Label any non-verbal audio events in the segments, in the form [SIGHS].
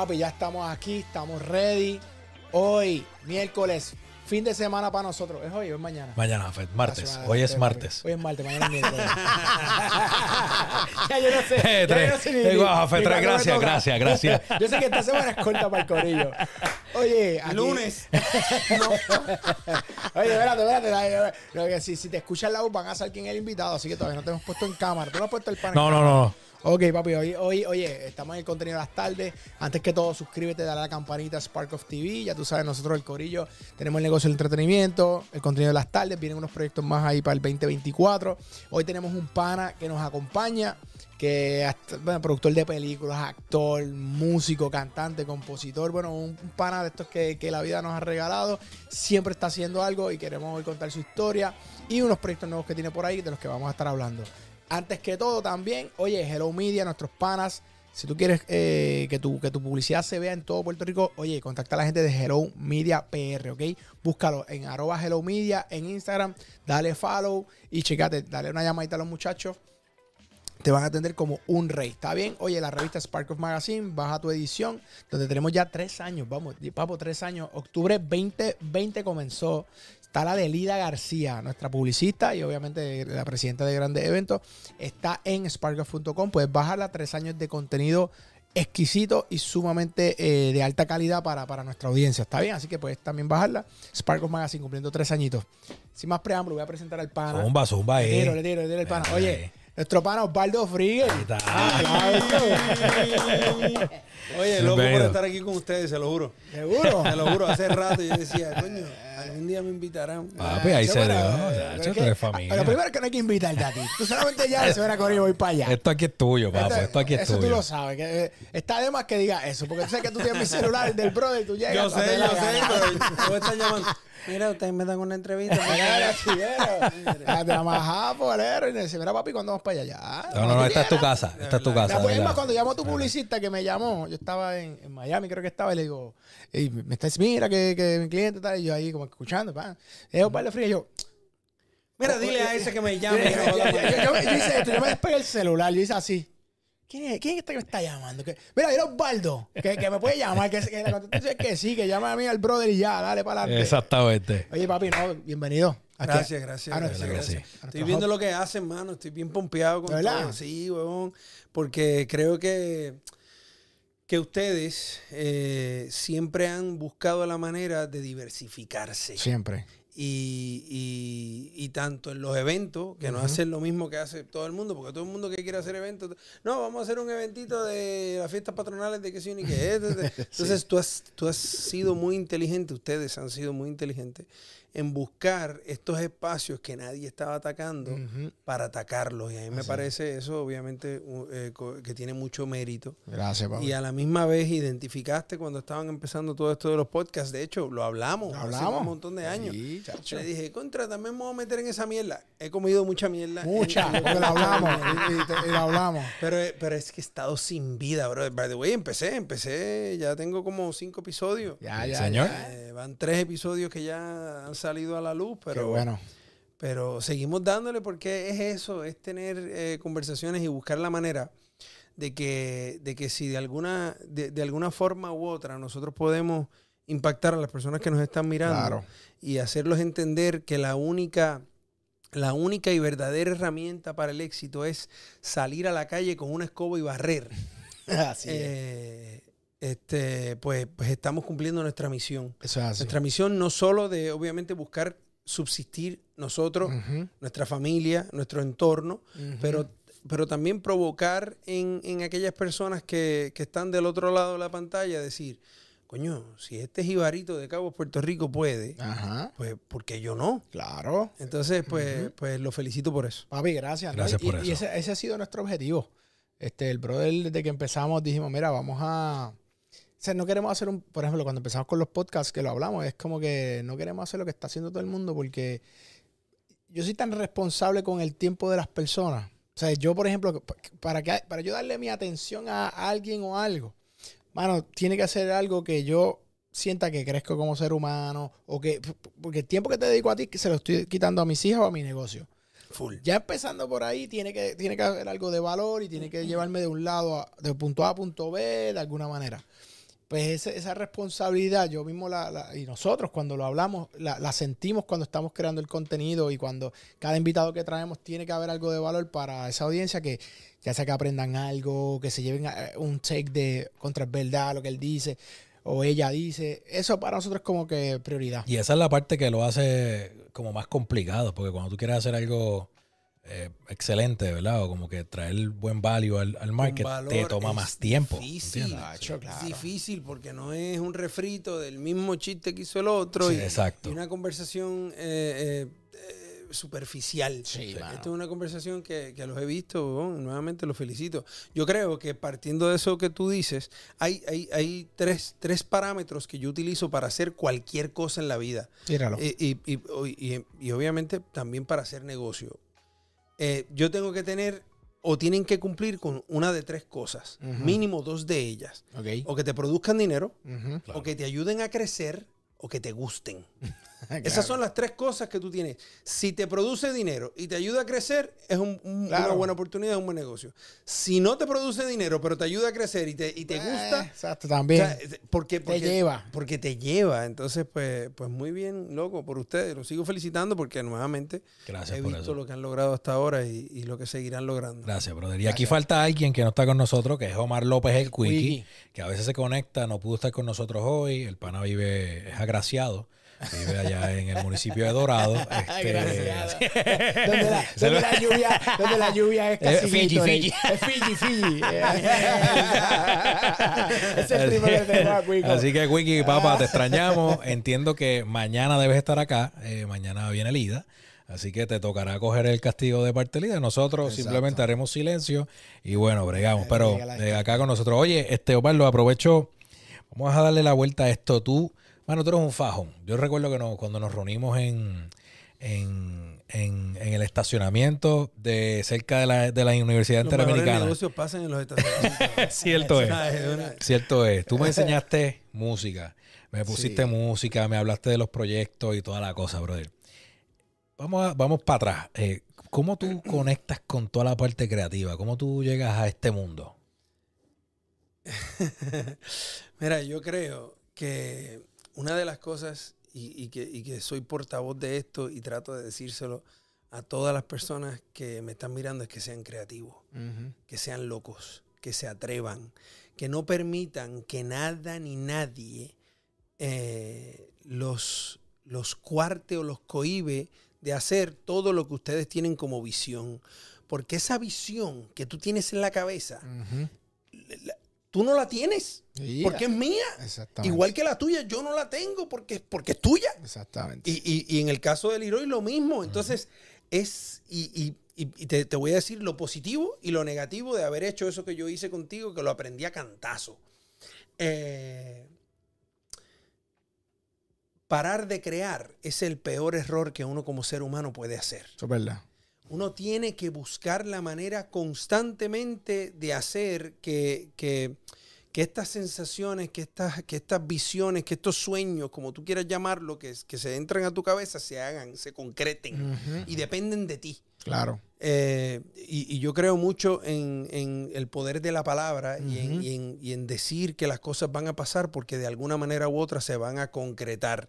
Papi, ya estamos aquí, estamos ready. Hoy, miércoles, fin de semana para nosotros. ¿Es hoy o es mañana? Mañana, Fed, martes. Hoy es martes. Hoy es martes, mañana es miércoles. [LAUGHS] [LAUGHS] ya yo no sé. Eh, ya tres. yo no sé ni- Eh, ni- guau, Fe, ni tres, gracias, gracias, gracias. [LAUGHS] yo sé que esta semana es corta para el corillo. Oye, aquí- Lunes. Oye, espérate, espérate. dale, no, que si, si te escuchan la voz van a saber quién es el invitado, así que todavía no te hemos puesto en cámara. ¿Tú no has puesto el pan en No, no, cámara? no. Ok, papi, hoy, hoy, oye, estamos en el contenido de las tardes. Antes que todo, suscríbete, dale a la campanita Spark of TV. Ya tú sabes, nosotros el Corillo tenemos el negocio del entretenimiento, el contenido de las tardes. Vienen unos proyectos más ahí para el 2024. Hoy tenemos un pana que nos acompaña, que es bueno, productor de películas, actor, músico, cantante, compositor. Bueno, un, pana de estos que, que la vida nos ha regalado. Siempre está haciendo algo y queremos hoy contar su historia y unos proyectos nuevos que tiene por ahí de los que vamos a estar hablando. Antes que todo, también, oye, Hello Media, nuestros panas. Si tú quieres eh, que, tu, que tu publicidad se vea en todo Puerto Rico, oye, contacta a la gente de Hello Media PR, ¿ok? Búscalo en arroba Hello Media en Instagram, dale follow y checate, dale una llamadita a los muchachos. Te van a atender como un rey, ¿está bien? Oye, la revista Spark of Magazine, baja tu edición, donde tenemos ya tres años, vamos, papo, tres años. Octubre 2020 comenzó. Está la de Lida García, nuestra publicista y obviamente la presidenta de grandes eventos. Está en sparkoff.com. Puedes bajarla. Tres años de contenido exquisito y sumamente eh, de alta calidad para, para nuestra audiencia. ¿Está bien? Así que puedes también bajarla. Spark of Magazine cumpliendo tres añitos. Sin más preámbulo, voy a presentar al pana. Zumba, zumba, Le eh. tiro, le tiro, le tiro el pana. Ahí. Oye, nuestro pana Osvaldo Friguel. está. [LAUGHS] Oye, loco por estar aquí con ustedes, se lo juro. ¿Seguro? Te lo juro, hace rato yo decía, [LAUGHS] coño, algún día me invitarán. Papi, ahí se dio. Chacho, tú eres familia. Lo primero es que no hay que invitarte a ti. Tú solamente ya se van a correr y voy para allá. Esto aquí es tuyo, papo. Esto aquí es eso tú tuyo. lo sabes. Que, eh, está de más que diga eso. Porque tú sabes que tú tienes mi celular del brother. Tú llegas. Yo sé, yo sé, la pero [LAUGHS] me están llamando. Mira, ustedes me dan una entrevista. Mira. Ah, Te la majaba, polero. Y me dice, mira, papi, ¿cuándo vamos para allá? Ya, No, no, no, esta es tu casa. Esta es tu casa. Mira, pues, es ¿verdad? más, cuando llamó tu publicista que me llamó, yo estaba en, en Miami, creo que estaba, y le digo, y me está diciendo, mira que, que mi cliente tal, y yo ahí como escuchando, pa. Es Osvaldo Frías, y yo, Mira, dile a ese que me [LAUGHS] llame. yo- yo- yo- yo- yo hice esto, yo me despegué el celular, yo hice así. ¿Quién es, ¿Quién es este que me está llamando? Que, mira, era Osvaldo, que, que me puede llamar, que, que la contestación es que sí, que llama a mí al brother y ya, dale para adelante. Exactamente. Oye, papi, no, bienvenido. Aquí- Gracias, gracias. Estoy viendo lo que hacen, mano. Estoy bien pompeado con ¿De verdad? todo. Sí, huevón. Porque creo que, que ustedes eh, siempre han buscado la manera de diversificarse. Siempre. Y, y- y tanto en los eventos, que no hacen lo mismo que hace todo el mundo, porque todo el mundo que quiere hacer eventos, no, vamos a hacer un eventito de las fiestas patronales de que [LAUGHS] sí ni que es. Entonces tú, has, tú has sido muy inteligente, ustedes han sido muy inteligentes en buscar estos espacios que nadie estaba atacando para atacarlos. Y a mí me parece eso, obviamente, eh, co- que tiene mucho mérito. Gracias, papi. Y a la misma vez identificaste cuando estaban empezando todo esto de los podcasts. De hecho, lo hablamos, ¿Lo hace hablamos? un montón de años. Sí. Le dije, contra, también me voy a meter en esa mierda. He comido mucha mierda. Mucha, En- porque lo hablamos. y, y- y lo hablamos. [LAUGHS] Pero, pero es que he estado sin vida, bro. By the way, empecé, empecé. Ya tengo como cinco episodios. Ya, ya. Señor. ya. Eh, van tres episodios que ya han salido a la luz, pero, Qué bueno. pero seguimos dándole porque es eso, es tener eh, conversaciones y buscar la manera de que, de que si de alguna, de, de alguna forma u otra nosotros podemos impactar a las personas que nos están mirando Claro. y hacerlos entender que la única, la única y verdadera herramienta para el éxito es salir a la calle con una escoba y barrer. [LAUGHS] Así es. Este, pues, pues estamos cumpliendo nuestra misión. Eso es así. Nuestra misión no solo de, obviamente, buscar subsistir nosotros, nuestra familia, nuestro entorno, pero, pero también provocar en, en aquellas personas que, que están del otro lado de la pantalla, decir, coño, si este jibarito de Cabo Puerto Rico puede, Ajá. pues ¿por qué yo no? Claro. Entonces, pues, pues lo felicito por eso. Papi, gracias. ¿no? Gracias y, por y eso. ese, ese ha sido nuestro objetivo. Este, el brother, desde que empezamos, dijimos, mira, vamos a. O sea, no queremos hacer un. Por ejemplo, cuando empezamos con los podcasts, que lo hablamos, es como que no queremos hacer lo que está haciendo todo el mundo porque yo soy tan responsable con el tiempo de las personas. O sea, yo, por ejemplo, para, que, para yo darle mi atención a alguien o algo, mano, tiene que hacer algo que yo sienta que crezco como ser humano o que porque el tiempo que te dedico a ti se lo estoy quitando a mis hijas o a mi negocio. Full. Ya empezando por ahí, tiene que, tiene que haber algo de valor y tiene que llevarme de un lado, a- de punto A a punto B, de alguna manera. Pues ese- esa responsabilidad, yo mismo la, la- y nosotros cuando lo hablamos, la, la sentimos cuando estamos creando el contenido y cuando cada invitado que traemos tiene que haber algo de valor para esa audiencia que ya sea que aprendan algo, que se lleven a- un take de contra es verdad lo que él dice o ella dice. Eso para nosotros es como que prioridad. Y esa es la parte que lo hace como más complicado, porque cuando tú quieres hacer algo eh, excelente, ¿verdad? O como que traer buen value al, al market, te toma es más tiempo. Difícil, ¿entiendes? Nacho, claro. Es difícil porque no es un refrito del mismo chiste que hizo el otro Sí, y, exacto. y una conversación eh, eh, superficial. Sí, mano. Esto es una conversación que, que los he visto, bueno, nuevamente los felicito. Yo creo que partiendo de eso que tú dices, hay, hay, hay tres, tres parámetros que yo utilizo para hacer cualquier cosa en la vida. Tíralo. Y, y- y- y obviamente también para hacer negocio. Eh, yo tengo que tener o tienen que cumplir con una de tres cosas, mínimo dos de ellas. ok. O que te produzcan dinero. Claro. o que te ayuden a crecer, o que te gusten. [LAUGHS] Claro. Esas son las tres cosas que tú tienes. Si te produce dinero y te ayuda a crecer, es un- un- Claro. una buena oportunidad, un buen negocio. Si no te produce dinero, pero te ayuda a crecer y te, y te Eh, gusta, Exacto, o también. sea, es- porque, porque- lleva. Porque te lleva. Entonces, pues, pues muy bien, loco, por ustedes. Los sigo felicitando porque nuevamente Gracias he por visto eso. lo que han logrado hasta ahora y, y lo que seguirán logrando. Gracias, brother. Y aquí falta alguien que no está con nosotros, que es Omar López el Quickie. que a veces se conecta, no pudo estar con nosotros hoy. El pana vive, es agraciado, vive allá en el municipio de Dorado. [LAUGHS] Este, [LAUGHS] donde, la, donde la lluvia, donde la lluvia es [LAUGHS] Eh, casi Fiji, Gatorade. Fiji. Es Fiji, Fiji. Ese es el primero que tengo a Quico. Así que, Wiki, papá, te extrañamos. Entiendo que mañana debes estar acá. Eh, mañana viene Lida. Así que te tocará coger el castigo de parte Lida. Nosotros Exacto. simplemente haremos silencio y bueno, bregamos. Pero llega la- eh, acá con nosotros. Oye, este Osvaldo, aprovecho. Vamos a darle la vuelta a esto. Tú, bueno, tú eres un fajón. Yo recuerdo que no- cuando nos reunimos en, en, en- en el estacionamiento de cerca de la, de la Universidad Los Interamericana. negocios pasan en los estacionamientos. [LAUGHS] Cierto es. Cierto es. Tú me enseñaste música. Me pusiste Sí. música, me hablaste de los proyectos y toda la cosa, brother. Vamos, a- vamos para atrás. Eh, ¿Cómo tú [CLEARS THROAT] conectas con toda la parte creativa? ¿Cómo tú llegas a este mundo? [LAUGHS] Mira, yo creo que una de las cosas, y, y que, y que soy portavoz de esto y trato de decírselo a todas las personas que me están mirando, es que sean creativos, que sean locos, que se atrevan, que no permitan que nada ni nadie eh, los, los cuarte o los cohibe de hacer todo lo que ustedes tienen como visión. Porque esa visión que tú tienes en la cabeza, tú no la tienes, porque es mía. Igual que la tuya, yo no la tengo porque, porque es tuya. Exactamente. Y, y- y en el caso del Leroy lo mismo. Entonces, es. Y, y- y- y te, te voy a decir lo positivo y lo negativo de haber hecho eso que yo hice contigo, que lo aprendí a cantazo. Eh, parar de crear es el peor error que uno como ser humano puede hacer. Eso es verdad. Uno tiene que buscar la manera constantemente de hacer que, que- que estas sensaciones, que estas, que estas visiones, que estos sueños, como tú quieras llamarlo, que, que se entran a tu cabeza, se hagan, se concreten y dependen de ti. Claro. Eh, y, y yo creo mucho en, en el poder de la palabra y, en, y en- y en decir que las cosas van a pasar porque de alguna manera u otra se van a concretar.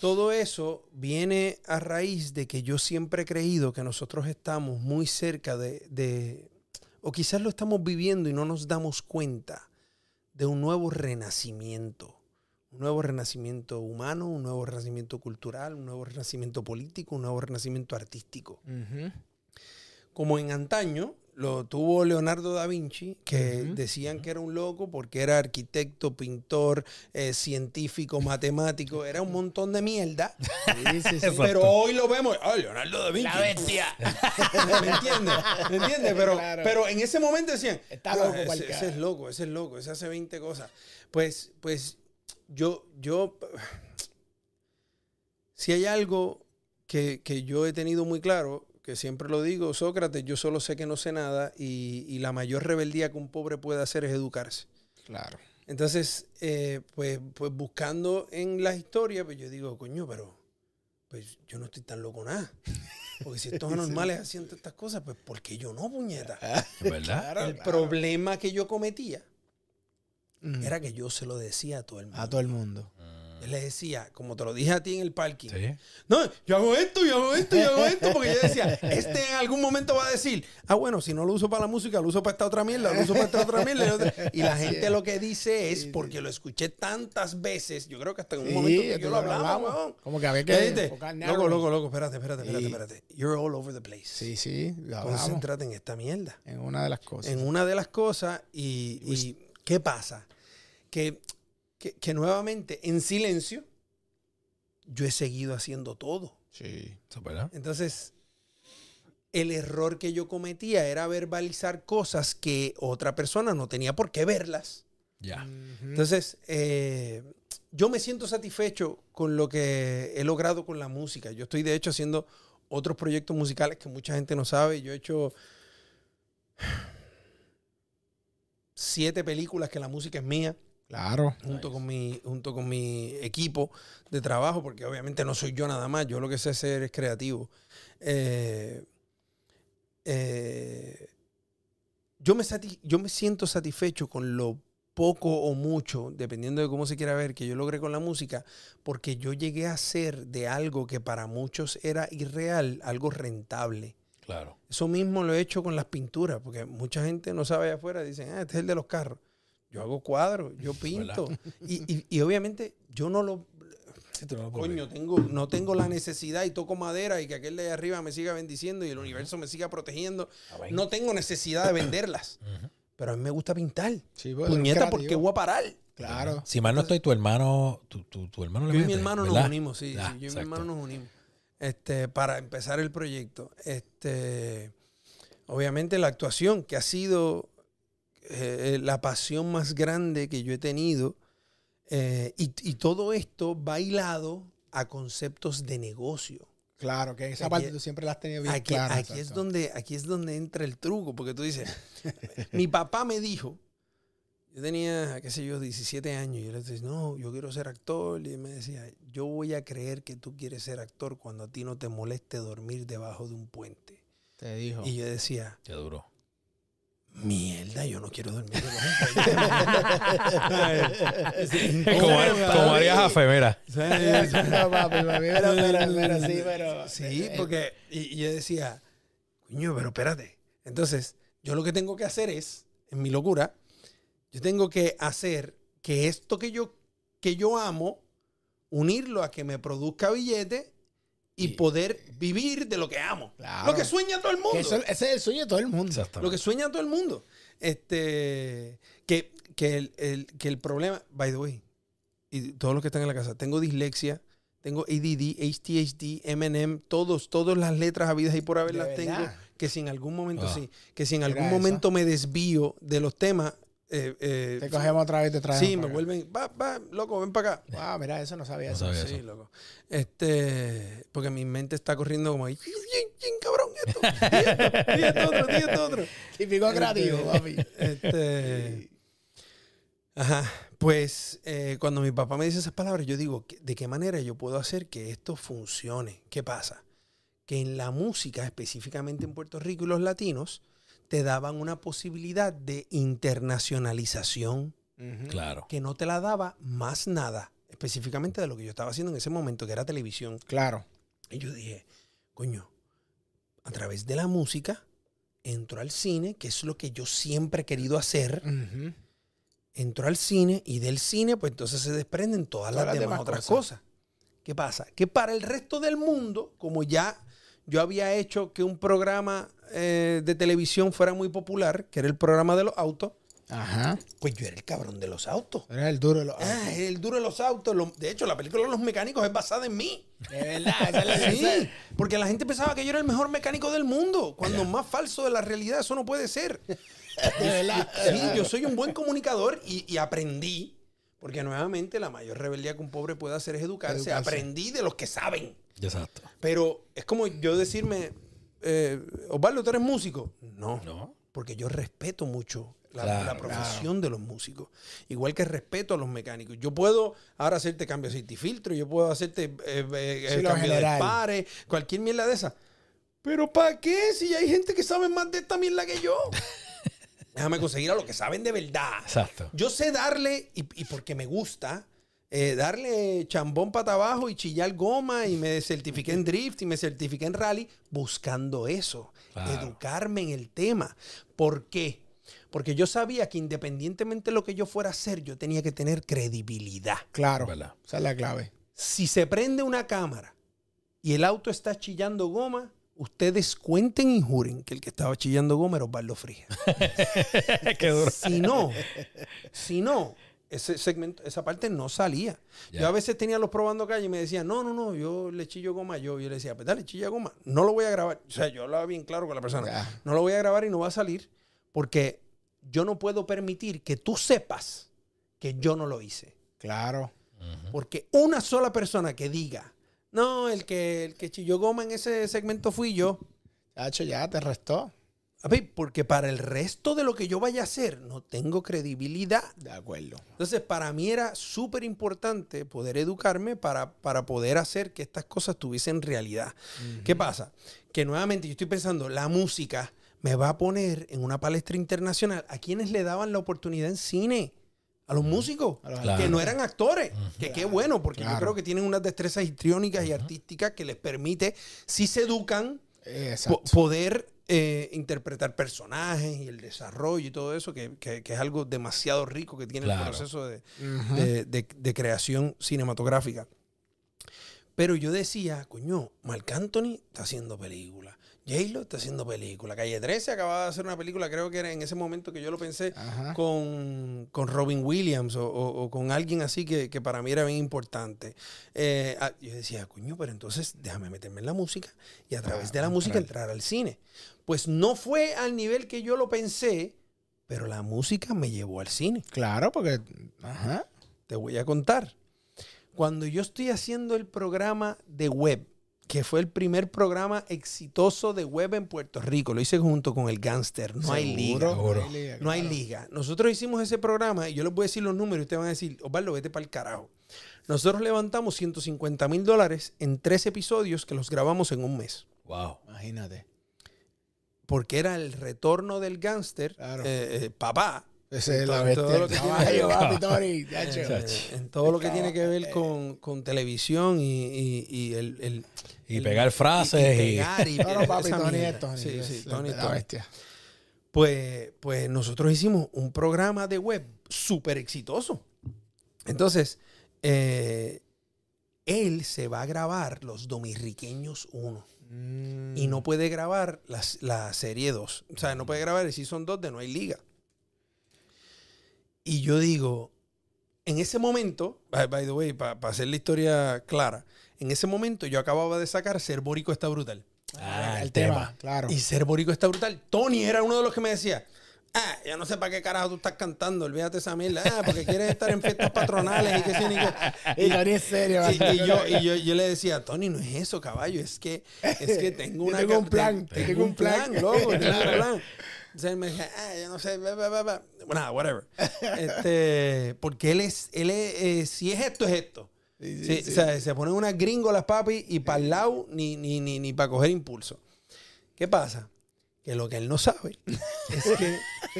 Todo eso viene a raíz de que yo siempre he creído que nosotros estamos muy cerca de, de- o quizás lo estamos viviendo y no nos damos cuenta de un nuevo renacimiento. Un nuevo renacimiento humano, un nuevo renacimiento cultural, un nuevo renacimiento político, un nuevo renacimiento artístico. Como en antaño lo tuvo Leonardo da Vinci, que decían que era un loco porque era arquitecto, pintor, eh, científico, matemático, era un montón de mierda. [LAUGHS] Sí, sí, sí. Exacto. Pero hoy lo vemos, ah, Leonardo da Vinci. La bestia. [LAUGHS] ¿Me entiendes? ¿Me entiendes? Pero, Claro. pero en ese momento decían, Está "Ah, loco ese, cualquiera". ese es loco, ese es loco, ese hace 20 cosas. Pues, pues yo, yo, [SIGHS] si hay algo que, que yo he tenido muy claro, que siempre lo digo, Sócrates, yo solo sé que no sé nada y, y la mayor rebeldía que un pobre puede hacer es educarse. Claro. Entonces, eh, pues, pues buscando en la historia, pues yo digo, coño, pero pues yo no estoy tan loco nada. Porque si estos [LAUGHS] anormales hacían todas estas cosas, pues ¿por qué yo no, puñeta? [LAUGHS] Es ¿Verdad? El problema que yo cometía era que yo se lo decía a todo el mundo. a todo el mundo. Yo le decía, como te lo dije a ti en el parking, Sí. no, yo hago esto, yo hago esto, yo hago esto, porque yo decía, este en algún momento va a decir, ah, bueno, si no lo uso para la música, lo uso para esta otra mierda, lo uso para esta otra mierda. y la gente lo que dice es, porque lo escuché tantas veces, yo creo que hasta en un Sí, momento que yo lo hablaba, weón. Como que había ¿Qué que Loco, loco, loco, espérate, espérate, espérate, espérate. You're all over the place. Sí, sí, Concéntrate en esta mierda en una de las cosas. en una de las cosas y, y ¿qué pasa? Que, que, que nuevamente en silencio yo he seguido haciendo todo. Sí. Verdad. Entonces, el error que yo cometía era verbalizar cosas que otra persona no tenía por qué verlas. Ya. Ujú. Entonces, eh, yo me siento satisfecho con lo que he logrado con la música. Yo estoy, de hecho, haciendo otros proyectos musicales que mucha gente no sabe. Yo he hecho siete películas que la música es mía, Claro. junto, con mi, junto con mi equipo de trabajo, porque obviamente no soy yo nada más. Yo lo que sé hacer es creativo. Eh, eh, yo, me yo me siento satisfecho con lo poco o mucho, dependiendo de cómo se quiera ver, que yo logré con la música, porque yo llegué a hacer de algo que para muchos era irreal, algo rentable. Claro. Eso mismo lo he hecho con las pinturas, porque mucha gente no sabe allá afuera, dicen, ah, este es el de los carros. Yo hago cuadros, yo [LAUGHS] pinto. Y, y- [LAUGHS] y obviamente yo no lo... Sí, Coño, tengo, no tengo la necesidad y toco madera y que aquel de allá arriba me siga bendiciendo y el universo me siga protegiendo. Amén. No tengo necesidad de venderlas. [LAUGHS] Pero a mí me gusta pintar. Sí, pues, Puñeta, creativo. ¿por qué voy a parar? Claro. Si mal no estoy, tu hermano, tu, tu, tu hermano le Yo y mi hermano ¿verdad? nos unimos, sí. Sí, yo y mi hermano nos unimos. Este, para empezar el proyecto. Este, obviamente la actuación, que ha sido eh, la pasión más grande que yo he tenido. eh, y, y todo esto bailado a conceptos de negocio. Claro, que esa Aquí- parte tú siempre la has tenido bien Aquí, clara. aquí es donde, aquí es donde entra el truco, porque tú dices, mi papá me dijo, yo tenía, qué sé yo, 17 años, y yo le decía, no, yo quiero ser actor, y él me decía, yo voy a creer que tú quieres ser actor cuando a ti no te moleste dormir debajo de un puente. Te dijo. Y yo decía, Qué duro. Mierda, yo no quiero dormir [LAUGHS] como, como Arias Jafe, mira. no, papi, papi, pero, pero, pero sí, pero. Sí, porque y, y yo decía, coño, pero espérate. Entonces, yo lo que tengo que hacer es, en mi locura, yo tengo que hacer que esto que yo, que yo amo, unirlo a que me produzca billete y poder vivir de lo que amo. Claro. Lo que sueña todo el mundo. eso- ese es el sueño de todo el mundo. Exactamente. Lo que sueña todo el mundo. Este, que, que, el, el- que el problema, by the way, y todos los que están en la casa, tengo dislexia, tengo ADD, HTHD, MNM, todos, todas las letras habidas y por haber ¿De las tengo. Que si en algún momento Ah. sí, que si en algún eso. momento me desvío de los temas, eh, eh, Te cogemos otra vez y te traemos. sí, me acá. vuelven, va, va, loco, ven para acá. [LAUGHS] Ah, mira, eso no sabía No eso. sabía. Sí, eso. loco. Este, porque mi mente está corriendo como, "Bien, bien, cabrón, esto, [LAUGHS] y esto, y esto otro, y esto otro. Típico creativo, Este, papi. Este. Ajá. Pues eh, cuando mi papá me dice esas palabras, yo digo, ¿qué- ¿de qué manera yo puedo hacer que esto funcione? ¿Qué pasa? Que en la música, específicamente en Puerto Rico y los latinos, te daban una posibilidad de internacionalización. Claro. que no te la daba más nada, específicamente de lo que yo estaba haciendo en ese momento, que era televisión. Claro. Y yo dije, coño, a través de la música entro al cine, que es lo que yo siempre he querido hacer. Entro al cine y del cine, pues entonces se desprenden todas, Todas las, las demás, demás otras cosas. cosas. ¿Qué pasa? Que para el resto del mundo, como ya yo había hecho que un programa eh, de televisión fuera muy popular, que era el programa de los autos, Ajá. pues yo era el cabrón de los autos. Era el duro de los. Ah, el duro de los autos. lo- de hecho, la película de los mecánicos es basada en mí. De verdad, esa es la Sí, porque la gente pensaba que yo era el mejor mecánico del mundo, cuando más falso de la realidad eso no puede ser. [LAUGHS] De verdad. Sí, yo soy un buen comunicador y, y aprendí, porque nuevamente la mayor rebeldía que un pobre puede hacer es educarse. Educarse. Aprendí de los que saben. Exacto. Pero es como yo decirme, eh, Osvaldo, ¿tú eres músico? No, No. porque yo respeto mucho la, Claro, la profesión de los músicos. Igual que respeto a los mecánicos. Yo puedo ahora hacerte cambio de filtro, yo puedo hacerte eh, eh, Sí, lo cambio de pares, cualquier mierda de esa. ¿Pero para qué? Si hay gente que sabe más de esta mierda que yo. [LAUGHS] Déjame conseguir a los que saben de verdad. Exacto. Yo sé darle, y, y porque me gusta, eh, darle chambón para abajo y chillar goma y me certifiqué en drift y me certifiqué en rally buscando eso, Claro. educarme en el tema. ¿Por qué? Porque yo sabía que independientemente de lo que yo fuera a hacer, yo tenía que tener credibilidad. Claro. ¿Verdad? Esa es la clave. Si se prende una cámara y el auto está chillando goma, ustedes cuenten y juren que el que estaba chillando goma era Osvaldo Frías. [LAUGHS] Qué duro. Si no, si no, ese segmento, esa parte no salía. Yo a veces tenía los probando calle y me decían, no, no, no, yo le chillo goma yo. Yo le decía, pues dale, chilla goma. No lo voy a grabar. O sea, yo hablaba bien claro con la persona. No lo voy a grabar y no va a salir porque yo no puedo permitir que tú sepas que yo no lo hice. Claro. Porque una sola persona que diga, no, el que, el que chilló goma en ese segmento fui yo. Chacho, ya te restó. Porque para el resto de lo que yo vaya a hacer no tengo credibilidad. De acuerdo. Entonces, para mí era súper importante poder educarme para, para poder hacer que estas cosas tuviesen realidad. ¿Qué pasa? Que nuevamente yo estoy pensando, la música me va a poner en una palestra internacional a quienes le daban la oportunidad en cine. A los músicos, Claro. que no eran actores, que qué bueno, porque yo creo que tienen unas destrezas histriónicas y artísticas que les permite, si se educan, po- poder eh, interpretar personajes y el desarrollo y todo eso, que, que- que es algo demasiado rico que tiene Claro. el proceso de, de- de- de creación cinematográfica. Pero yo decía, coño, Marc Anthony está haciendo película. J-Lo está haciendo película. Calle 13 acababa de hacer una película, creo que era en ese momento que yo lo pensé, con, con Robin Williams o, o- o con alguien así que, que para mí era bien importante. Eh, ah, yo decía, coño, pero entonces déjame meterme en la música y a través Ah, de la música entrar. entrar al cine. Pues no fue al nivel que yo lo pensé, pero la música me llevó al cine. Claro, porque. Ajá. Te voy a contar. Cuando yo estoy haciendo el programa de web, que fue el primer programa exitoso de web en Puerto Rico, lo hice junto con el Gangster, no hay liga. Seguro. No hay liga. No hay liga. Nosotros hicimos ese programa y yo les voy a decir los números y ustedes van a decir, Osvaldo, vete para el carajo. Nosotros levantamos 150 mil dólares en tres episodios que los grabamos en un mes. Wow. Imagínate. Porque era el retorno del gángster, Claro. eh, eh, papá, Ese es la bestia. todo lo que tiene que [LAUGHS] Caballo, ver- papi, Tony, [LAUGHS] chacho. eh, en todo lo que tiene que ver con, con televisión y, y- y el, el- Y el- pegar frases y- pegar y [LAUGHS] No, no, papi, esa Tony mierda. es Tony. Sí, es sí, la- Tony bestia. Pues, pues nosotros hicimos un programa de web súper exitoso. Entonces, eh, él se va a grabar Los Dominriqueños 1 Mm. y no puede grabar la, la serie 2. O sea, no puede grabar el Season 2 de No hay liga. Y yo digo, en ese momento, by, by the way, para hacer la historia clara, en ese momento yo acababa de sacar Ser Bórico está brutal. Ah, el tema, claro. Y ser borico está brutal. Tony era uno de los que me decía, ah, ya no sé para qué carajo tú estás cantando, olvídate esa mierda, ah, porque quieres estar en fiestas patronales y que sí, ni que... [LAUGHS] Y Tony es serio. Y, y [LAUGHS] yo, y yo, yo le decía, Tony, no es eso, caballo, es que, es que [LAUGHS] tengo una... tengo un plan, te- tengo un plan. loco, tengo un plan. Entonces él me decía, ah, yo no sé, bla, bla, bla, bla. Bueno, nada, whatever. [LAUGHS] Este, porque él es, él es, eh, si es esto, es esto. Sí, sí, Sí, sí. O sea, se ponen unas gringolas, papi, y para el lado ni, ni, ni, ni para coger impulso. ¿Qué pasa? Que lo que él no sabe [LAUGHS] es que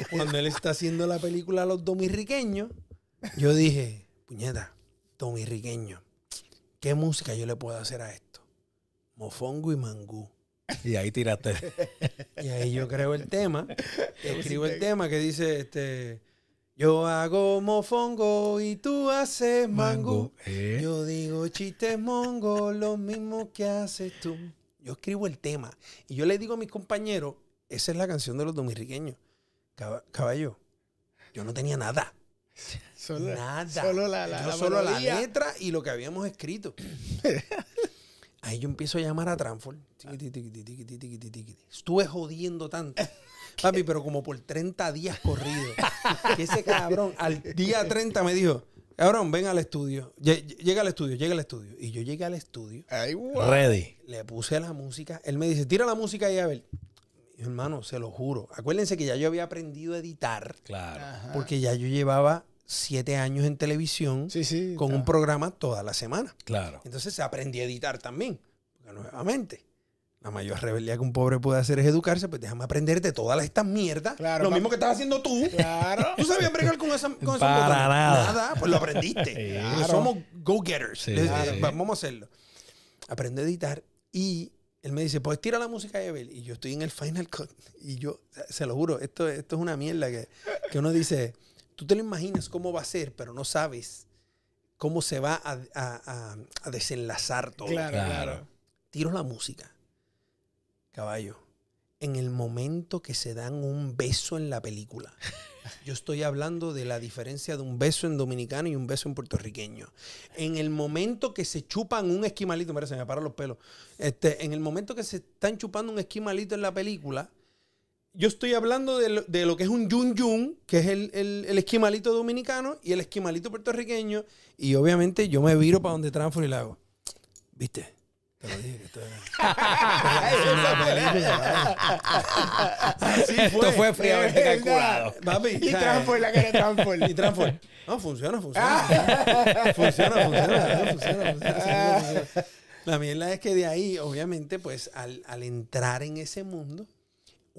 cuando él está haciendo la película Los Dominriqueños, yo dije, puñeta, Dominriqueño, ¿qué música yo le puedo hacer a esto? Mofongo y mangú. Y ahí tiraste. [LAUGHS] Y ahí yo creo el tema, [LAUGHS] escribo el tema que dice, este, yo hago mofongo y tú haces mangú. Eh. Yo digo chistes mongo, lo mismo que haces tú. Yo escribo el tema y yo le digo a mis compañeros, esa es la canción de los dominriqueños. Caba- Caballo, yo no tenía nada. Solo, Nada. Solo la, la, Yo la solo la melodía. letra y lo que habíamos escrito. [LAUGHS] Ahí yo empiezo a llamar a tiqui. Estuve jodiendo tanto. [LAUGHS] Papi, pero como por 30 días corridos. [LAUGHS] Que ese cabrón al día 30 me dijo, cabrón, ven al estudio. Lle- Llega al estudio, llega al estudio. Y yo llegué al estudio, Ay, guau. Ready. le puse la música. Él me dice, tira la música ahí a ver. Hermano, se lo juro. Acuérdense que ya yo había aprendido a editar. Claro. Ajá. Porque ya yo llevaba siete años en televisión Sí, sí. con un programa toda la semana. Claro. Entonces aprendí a editar también. Porque nuevamente, La mayor rebeldía que un pobre puede hacer es educarse, pues déjame aprenderte todas estas mierdas. Claro, lo mismo que estás haciendo tú. Claro. [LAUGHS] ¿Tú sabías bregar con esa con esos Para botones? nada. pues lo aprendiste. [LAUGHS] Claro. Porque Somos go-getters. Sí, claro. va- Vamos a hacerlo. Aprende a editar y él me dice, pues tira la música de Evel. Y yo estoy en el Final Cut. Y yo, se lo juro, esto, esto es una mierda que, que uno dice, tú te lo imaginas cómo va a ser, pero no sabes cómo se va a, a- a- a desenlazar todo. Claro, Claro. claro. Tiro la música. Caballo. En el momento que se dan un beso en la película. [LAUGHS] Yo estoy hablando de la diferencia de un beso en dominicano y un beso en puertorriqueño. En el momento que se chupan un esquimalito, mira, se me paran los pelos. Este, en el momento que se están chupando un esquimalito en la película, yo estoy hablando de lo, de lo que es un yun yun, que es el, el- el esquimalito dominicano y el esquimalito puertorriqueño. Y obviamente yo me viro para donde Transfer y le hago. ¿Viste? Te lo dije que esto era- [LAUGHS] esto fue fríamente calculado. Papi, Y Transform, la que era Transform. y Transform. No, funciona, funciona. funciona, funciona, funciona, funciona, funciona, funciona. La mierda es que de ahí, obviamente, pues al, al entrar en ese mundo,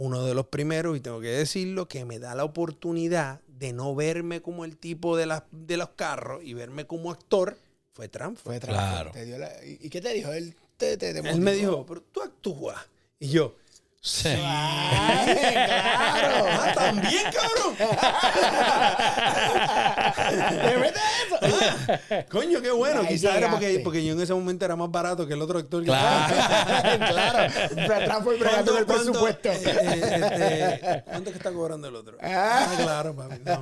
uno de los primeros, y tengo que decirlo, que me da la oportunidad de no verme como el tipo de, las, de los carros y verme como actor, fue Transform. Fue Transform. Claro. Te dio la- ¿Y qué te dijo? Él te, te, te Él me dijo, pero tú actúas. Y yo, Sí. Ay, claro. ah, también, cabrón. ¿Le metes eso? Coño, qué bueno. Quizás era porque, porque yo en ese momento era más barato que el otro actor. que- Claro. [LAUGHS] claro. Pero Transform bregando el ¿Cuánto- presupuesto. eh, eh, este, ¿Cuánto es que está cobrando el otro? Ah. Ah, claro, papi. No.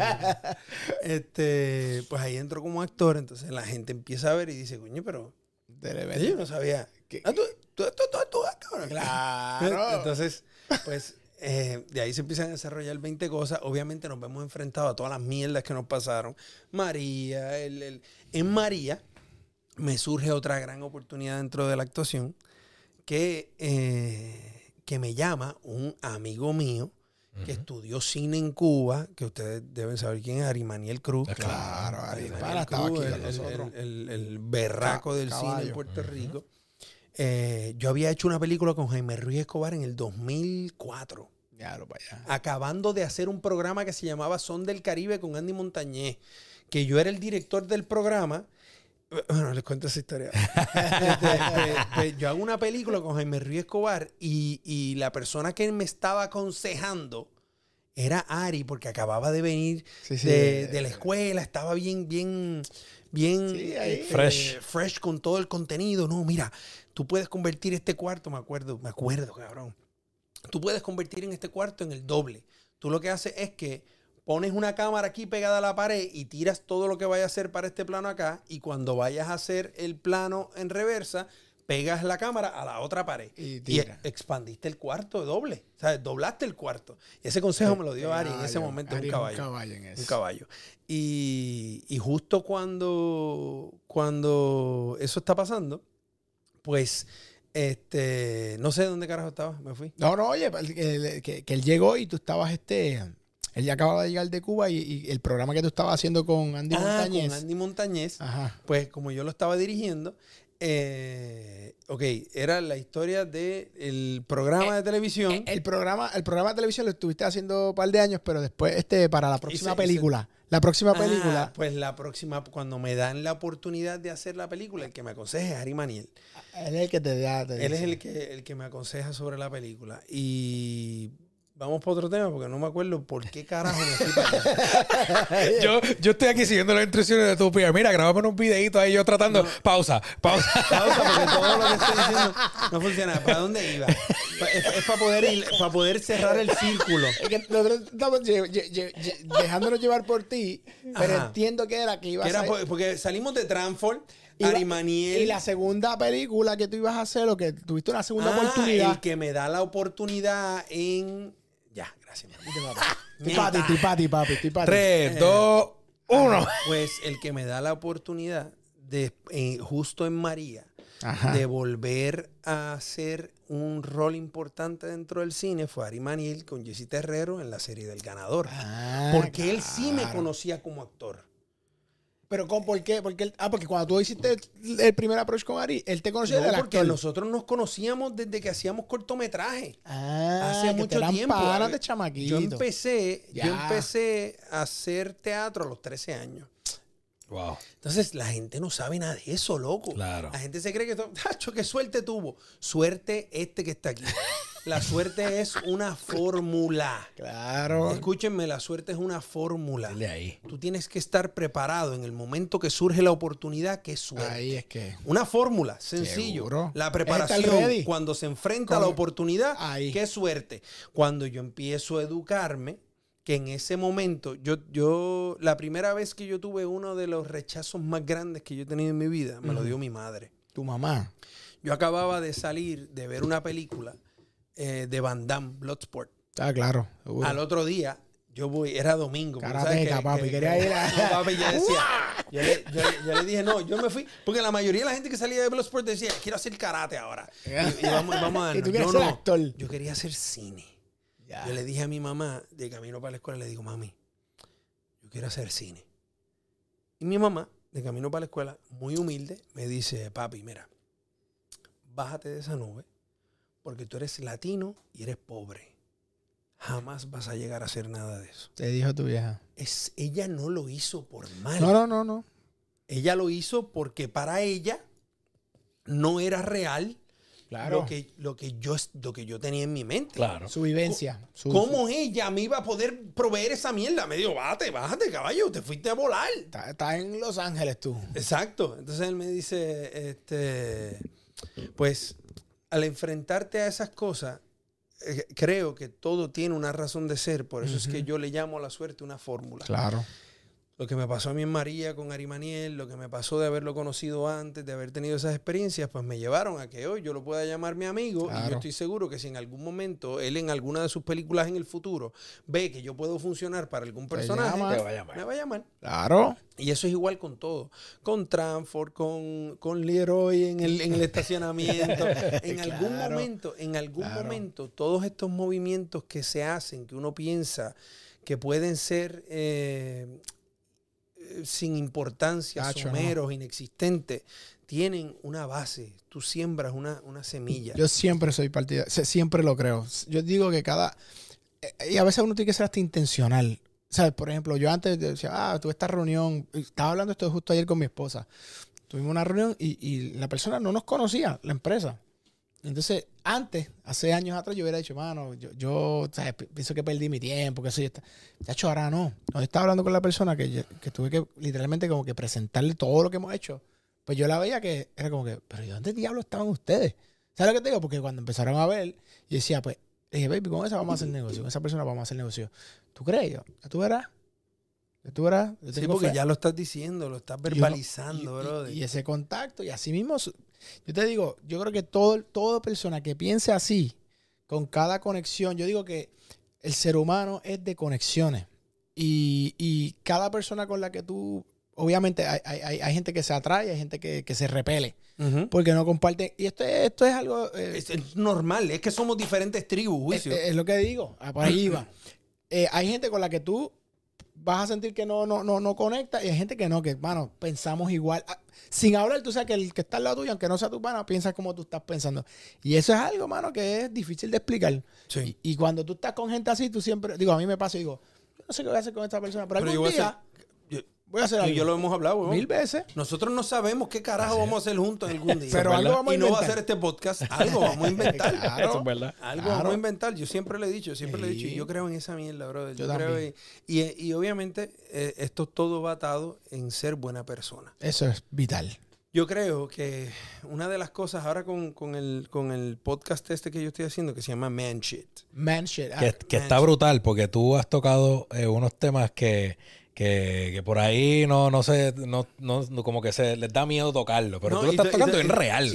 Este, pues ahí entro como actor, entonces la gente empieza a ver y dice, coño, pero Te yo no sabía. ¿Qué? Ah, tú, tú, tú, tú actúas, cabrón. Claro. [LAUGHS] Entonces, pues eh, de ahí se empiezan a desarrollar 20 cosas. Obviamente nos vemos enfrentados a todas las mierdas que nos pasaron. María, el, el- en María me surge otra gran oportunidad dentro de la actuación que, eh, que me llama un amigo mío que estudió cine en Cuba, que ustedes deben saber quién es, Arimaniel Cruz. Claro, Ari Arimaniel Cruz, aquí el, con el- nosotros. el- el berraco Ca- del cine en Puerto Rico. Eh, yo había hecho una película con Jaime Ruiz Escobar en el 2004, Ya lo para allá. acabando de hacer un programa que se llamaba Son del Caribe con Andy Montañez, que yo era el director del programa. Bueno, les cuento esa historia. [LAUGHS] Este, pues, pues, yo hago una película con Jaime Ruiz Escobar y, y la persona que me estaba aconsejando era Ari, porque acababa de venir Sí, sí. de, de la escuela, estaba bien, bien, bien Sí, este, Fresh. fresh con todo el contenido. No, mira, tú puedes convertir este cuarto, me acuerdo, me acuerdo, cabrón. Tú puedes convertir en este cuarto en el doble. Tú lo que haces es que pones una cámara aquí pegada a la pared y tiras todo lo que vaya a hacer para este plano acá y cuando vayas a hacer el plano en reversa, pegas la cámara a la otra pared Y y, tira. expandiste el cuarto doble, o sea, doblaste el cuarto. Y ese consejo me lo dio Ari en ese momento, Ari un caballo. Un caballo en eso. Un caballo. Y, y justo cuando, cuando eso está pasando, pues, este, no sé dónde carajo estaba, me fui. No, no, oye, que, que él llegó y tú estabas este. Él ya acababa de llegar de Cuba y, y el programa que tú estabas haciendo con Andy Ah, Montañez. con Andy Montañez, Ajá. pues como yo lo estaba dirigiendo, eh, ok, era la historia del programa de televisión. Eh, El programa, el programa de televisión lo estuviste haciendo un par de años, pero después, este, para la próxima Hice- película. La próxima Ah, película. pues la próxima, cuando me dan la oportunidad de hacer la película, el que me aconseja es Ari Maniel. Él es el que te da. te Él es el que, el que me aconseja sobre la película. Y vamos para otro tema porque no me acuerdo por qué carajo me fui para allá. [LAUGHS] Yo, yo estoy aquí siguiendo las instrucciones de tu pía. Mira, grabame un videito ahí yo tratando. Pausa, pausa. [LAUGHS] Pausa porque todo lo que estoy diciendo [LAUGHS] no funciona. ¿Para dónde iba? Es, para poder, ir- para poder cerrar el círculo. Es que nosotros estamos lle- lle- lle- lle- dejándonos llevar por ti, pero Ajá. entiendo que era que era a por- porque salimos de Transform, iba- Ari Maniel. Y la segunda película que tú ibas a hacer, o que tuviste una segunda Ah, oportunidad. El que me da la oportunidad en. Ya, gracias. mami. [LAUGHS] Ti pati, ti pati, papi, ti pati. Tres, dos, uno. Pues el que me da la oportunidad de, eh, justo en María, Ajá. de volver a hacer un rol importante dentro del cine fue Ari Maniel con Jesse Terrero en la serie del ganador. Ah, porque él sí me conocía como actor. Pero con, ¿por qué? Porque él- ah, porque cuando tú hiciste el, el primer approach con Ari, él te conocía No, del porque actor. nosotros nos conocíamos desde que hacíamos cortometrajes. Ah, Hace que mucho tiempo. panas de chamaquito. Yo empecé, yo empecé a hacer teatro a los 13 años. Wow. Entonces la gente no sabe nada de eso, loco. Claro. La gente se cree que, ¡Tacho, qué suerte tuvo. Suerte este que está aquí. La suerte es una fórmula. Claro. Escúchenme, la suerte es una fórmula. Dale ahí. Tú tienes que estar preparado en el momento que surge la oportunidad, que suerte. Ahí es que. Una fórmula, sencillo. Seguro. La Estar preparación, cuando se enfrenta a la oportunidad, Ahí. qué suerte. Cuando yo empiezo a educarme, que en ese momento, yo, yo, la primera vez que yo tuve uno de los rechazos más grandes que yo he tenido en mi vida, me lo dio mi madre. Tu mamá. Yo acababa de salir de ver una película eh, de Van Damme, Bloodsport. Ah, claro. seguro. Al otro día, yo voy, era domingo. Karateca, sabes papi, quería ir a- [LAUGHS] No, papi, yo [LAUGHS] decía, yo le, yo- yo le dije, no, yo me fui, porque la mayoría de la gente que salía de Bloodsport decía, quiero hacer karate ahora. [LAUGHS] Y, y vamos, vamos a Y tú no, actor. Yo quería hacer cine. Yo le dije a mi mamá, de camino para la escuela, le digo, mami, yo quiero hacer cine. Y mi mamá, de camino para la escuela, muy humilde, me dice, papi, mira, bájate de esa nube, porque tú eres latino y eres pobre. Jamás vas a llegar a hacer nada de eso. Te dijo tu vieja. Es, ella no lo hizo por mal. No, no, no, no. Ella lo hizo porque para ella no era real Claro. lo, que, lo, que yo, lo que yo tenía en mi mente. Claro. Su vivencia. Su, ¿Cómo ella me iba a poder proveer esa mierda? Me dijo, bájate, bájate, caballo, te fuiste a volar. Está, está en Los Ángeles tú. Exacto. Entonces él me dice, este, pues, al enfrentarte a esas cosas, eh, creo que todo tiene una razón de ser. Por eso es que yo le llamo a la suerte una fórmula. Claro. Lo que me pasó a mí en María con Arimaniel, lo que me pasó de haberlo conocido antes, de haber tenido esas experiencias, pues me llevaron a que hoy yo lo pueda llamar mi amigo. Y yo estoy seguro que si en algún momento él en alguna de sus películas en el futuro ve que yo puedo funcionar para algún personaje, llama. Te va a llamar. me va a llamar. Claro. Y eso es igual con todo. Con Tranford, con, con Leroy en el, en el estacionamiento. [LAUGHS] en algún Claro, momento, en algún claro. momento, todos estos movimientos que se hacen, que uno piensa que pueden ser eh, sin importancia, no. someros, inexistentes, tienen una base. Tú siembras una, una semilla. Yo siempre soy partidario. Siempre lo creo. Yo digo que cada. eh, Y a veces uno tiene que ser hasta intencional. ¿Sabes? Por ejemplo, yo antes decía, ah, tuve esta reunión. Estaba hablando esto justo ayer con mi esposa. Tuvimos una reunión y, y la persona no nos conocía, la empresa. Entonces, antes, hace años atrás, yo hubiera dicho, mano, yo, pienso que perdí mi tiempo, que eso y esto. De hecho, ahora no. Cuando estaba hablando con la persona que, tuve que literalmente como que presentarle todo lo que hemos hecho, pues yo la veía que era como que, pero ¿y dónde diablos estaban ustedes? ¿Sabes lo que te digo? Porque cuando empezaron a ver, yo decía, pues, dije, baby, con esa vamos a hacer negocio, con esa persona vamos a hacer negocio. ¿Tú crees? Yo, "Ya tú verás. Tú verás. Sí, porque fe". ya lo estás diciendo, lo estás verbalizando, y- y- ese contacto, y así mismo, yo te digo, yo creo que todo, toda persona que piense así, con cada conexión, yo digo que el ser humano es de conexiones. Y, y cada persona con la que tú, obviamente hay, hay- hay- gente que se atrae, hay gente que, que se repele, porque no comparten. Y esto es, esto es algo... eh, Es, es normal, es que somos diferentes tribus, juicio. es lo que digo, ah, por ahí va. [CLEARS THROAT] Eh, hay gente con la que tú vas a sentir que no, no, no, no conecta y hay gente que no, que, mano, pensamos igual. Ah, Sin hablar, tú sabes que el que está al lado tuyo, aunque no sea tu pana, piensa como tú estás pensando. Y eso es algo, mano, que es difícil de explicar. Sí. Y, y cuando tú estás con gente así, tú siempre, digo, a mí me pasa y digo, yo no sé qué voy a hacer con esta persona, pero, Pero yo algún día voy a hacer algo. y yo lo hemos hablado, weón. Mil veces. Nosotros no sabemos qué carajo vamos a hacer juntos en algún día. [LAUGHS] Pero algo vamos a y no va a inventar. hacer este podcast. Algo vamos a [LAUGHS] inventar. Claro. Eso es verdad. Algo Claro. vamos a inventar. Yo siempre le he dicho, siempre le he dicho. Y Sí. yo creo en esa mierda, brother. Yo, Yo creo también. y, y, y obviamente eh, esto todo va atado en ser buena persona. Eso es vital. Yo creo que una de las cosas ahora con, con el, con el podcast este que yo estoy haciendo que se llama Man Shit. Man shit. Ah, Que, que está brutal porque tú has tocado eh, unos temas que, que, que por ahí no, no sé, no, no, no- como que se les da miedo tocarlo, pero No, tú lo estás tocando to- en real.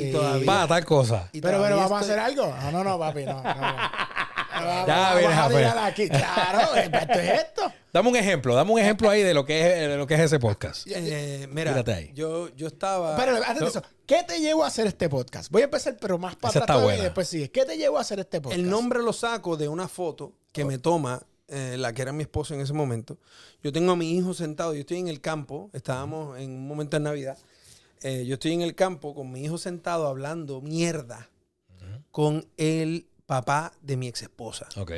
Va a tal cosa. Y pero, pero vamos a estoy- hacer algo. No, no, no, papi, no. no, no. [LAUGHS] Vamos- Ya vienes a ver. tirar aquí. Claro, [LAUGHS] esto es esto. Dame un ejemplo, dame un ejemplo ahí de lo que es, de lo que es ese podcast. Eh, mira, Tírate ahí. yo, yo estaba. Pero antes de eso, ¿qué te llevó a hacer este podcast? Voy a empezar, pero más para atrás y después sigue. ¿Qué te llevó a hacer este podcast? El nombre lo saco de una foto que me toma eh, la que era mi esposa en ese momento. Yo tengo a mi hijo sentado, yo estoy en el campo, estábamos en un momento de Navidad. eh, yo estoy en el campo con mi hijo sentado hablando mierda con el papá de mi ex esposa. Ok.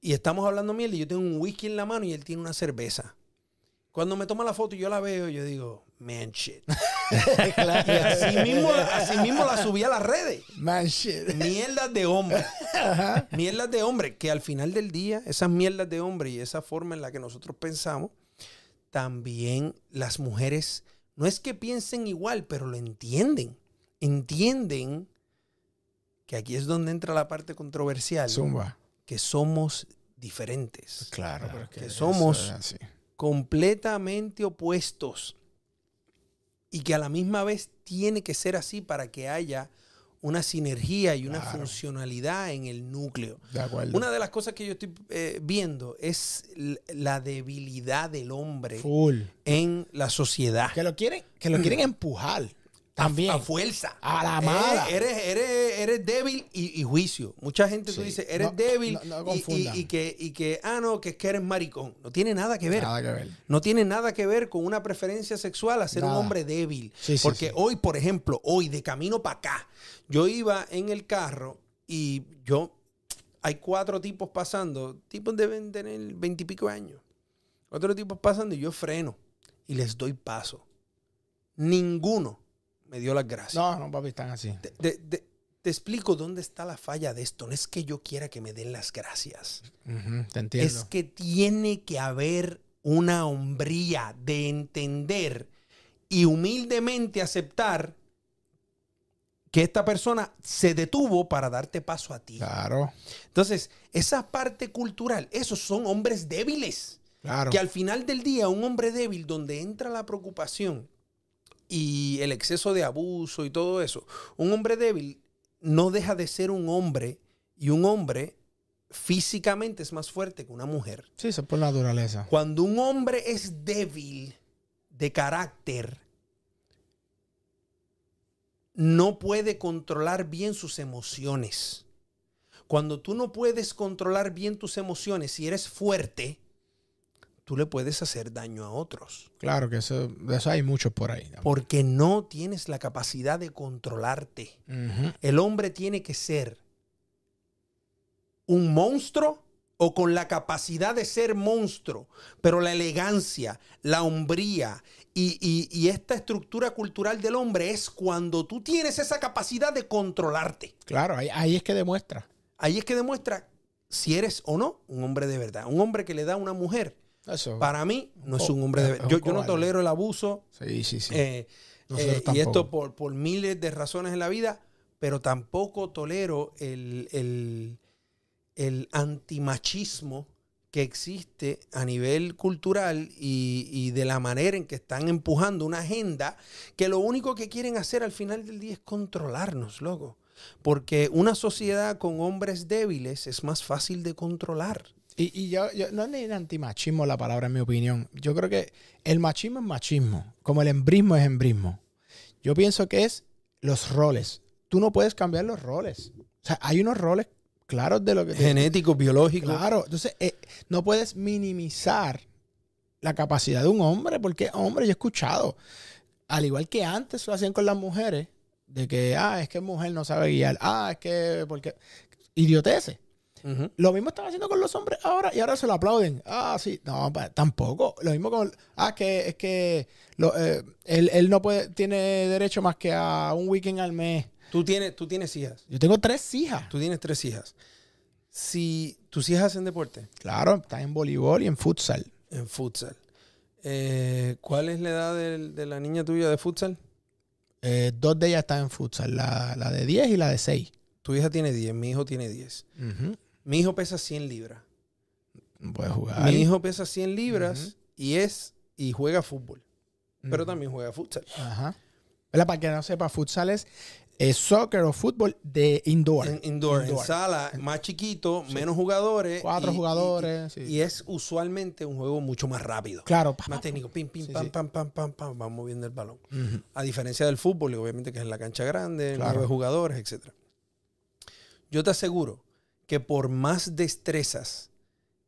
Y estamos hablando mierda y yo tengo un whisky en la mano y él tiene una cerveza. Cuando me toma la foto y yo la veo, yo digo, man shit. [LAUGHS] Y así mismo, así mismo la subí a las redes. Man, shit. Mierdas de hombre. Mierdas de hombre. Que al final del día, esas mierdas de hombre y esa forma en la que nosotros pensamos, también las mujeres, no es que piensen igual, pero lo entienden. Entienden que aquí es donde entra la parte controversial, Zumba. que somos diferentes. Claro, pero es que, Que somos- completamente opuestos y que a la misma vez tiene que ser así para que haya una sinergia y una Claro. funcionalidad en el núcleo. De acuerdo. Una de las cosas que yo estoy eh, viendo es la debilidad del hombre Full. en la sociedad. Que lo quieren, que lo quieren empujar. También. A, fuerza. A la Eh, mala. Eres, eres, eres débil y, y juicio. Mucha gente tú dices, eres No, débil no- no y- y, confundan. y que, y que, ah, no, que es que eres maricón. No tiene nada que ver. Nada que ver. No tiene nada que ver con una preferencia sexual a ser un hombre débil. Sí, Porque sí. hoy, por ejemplo, hoy de camino para acá, yo iba en el carro y yo, hay cuatro tipos pasando, tipos deben tener veintipico años. Cuatro tipos pasando y yo freno y les doy paso. Ninguno me dio las gracias. No, no, papi, están así. Te explico dónde está la falla de esto. No es que yo quiera que me den las gracias. Te entiendo. Es que tiene que haber una hombría de entender y humildemente aceptar que esta persona se detuvo para darte paso a ti. Claro, Entonces, esa parte cultural, esos son hombres débiles. claro. Que al final del día, un hombre débil donde entra la preocupación y el exceso de abuso y todo eso, un hombre débil no deja de ser un hombre y un hombre físicamente es más fuerte que una mujer. Sí, eso es por naturaleza. Cuando un hombre es débil de carácter, no puede controlar bien sus emociones. Cuando tú no puedes controlar bien tus emociones y eres fuerte, tú le puedes hacer daño a otros. Claro que eso, de eso hay muchos por ahí. Porque no tienes la capacidad de controlarte. El hombre tiene que ser un monstruo o con la capacidad de ser monstruo, pero la elegancia, la hombría y, y- y esta estructura cultural del hombre es cuando tú tienes esa capacidad de controlarte. Claro, ahí, ahí es que demuestra. Ahí es que demuestra si eres o no un hombre de verdad. Un hombre que le da a una mujer, Eso. para mí, no es Oh, un hombre de es verdad. Yo, yo no tolero el abuso, sí, sí, sí. eh, eh, y esto por, por miles de razones en la vida, pero tampoco tolero el, el, el antimachismo que existe a nivel cultural y, y de la manera en que están empujando una agenda que lo único que quieren hacer al final del día es controlarnos, loco. Porque una sociedad con hombres débiles es más fácil de controlar. Y, y yo, yo- no es ni antimachismo la palabra, en mi opinión. Yo creo que el machismo es machismo, como el embrismo es embrismo. Yo pienso que es los roles. Tú no puedes cambiar los roles. O sea, hay unos roles claros de lo que... Genético, biológico. claro, entonces eh, no puedes minimizar la capacidad de un hombre, porque, hombre, yo he escuchado, al igual que antes lo hacían con las mujeres, de que, ah, es que mujer no sabe guiar, ah, es que, porque, idioteces. Lo mismo están haciendo con los hombres ahora y ahora se lo aplauden. Ah, sí. No, pa- tampoco. Lo mismo con. Ah, que es que lo- eh, él, él no puede, tiene derecho más que a un weekend al mes. Tú, tienes, tú tienes hijas. Yo tengo tres hijas. Tú tienes tres hijas. Si tus hijas hacen deporte Claro, están en voleibol y en futsal. en futsal, eh, ¿cuál es la edad de, la niña tuya de futsal? Eh, dos de ellas están en futsal, la, la de 10 y la de 6. Tu hija tiene 10, mi hijo tiene 10. Mi hijo pesa 100 libras. Puede jugar. Mi hijo pesa 100 libras y es y juega fútbol, pero también juega futsal. Ajá. ¿Verdad? Para que no sepa, futsal es eh, soccer o fútbol de indoor. En indoor, en Indoor. sala, más chiquito, menos jugadores. Cuatro y- jugadores. Y, sí. y es usualmente un juego mucho más rápido. claro. pa, Más técnico, pim, pim, Sí, pam, pam, pam, pam, pam, vamos moviendo el balón. A diferencia del fútbol, obviamente que es en la cancha grande, Claro. nueve jugadores, etc. Yo te aseguro que por más destrezas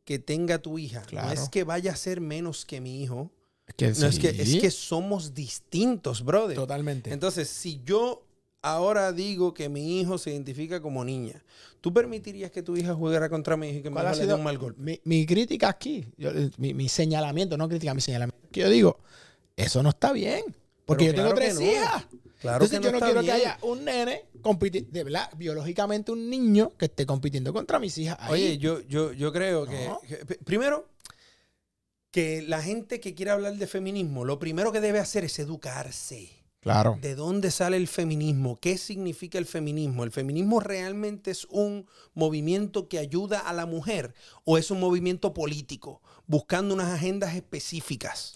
que tenga tu hija no es que vaya a ser menos que mi hijo. Es que, No, es, que, sí, es que somos distintos, brother. Totalmente. Entonces, si yo ahora digo que mi hijo se identifica como niña, ¿tú permitirías que tu hija jugara contra mi hijo y que mi ¿Cuál hijo ha le dé sido un mal golpe? mi, mi crítica aquí? Yo, eh, mi, mi señalamiento, no crítica, mi señalamiento. Que yo digo, eso no está bien. Porque Pero yo tengo claro tres no. hijas. Claro Entonces que yo no quiero bien. que haya un nene compitiendo, de verdad, biológicamente un niño que esté compitiendo contra mis hijas. ahí. Oye, yo, yo, yo creo que, No. que- primero, que la gente que quiere hablar de feminismo, lo primero que debe hacer es educarse. claro. ¿De dónde sale el feminismo? ¿Qué significa el feminismo? ¿El feminismo realmente es un movimiento que ayuda a la mujer o es un movimiento político buscando unas agendas específicas?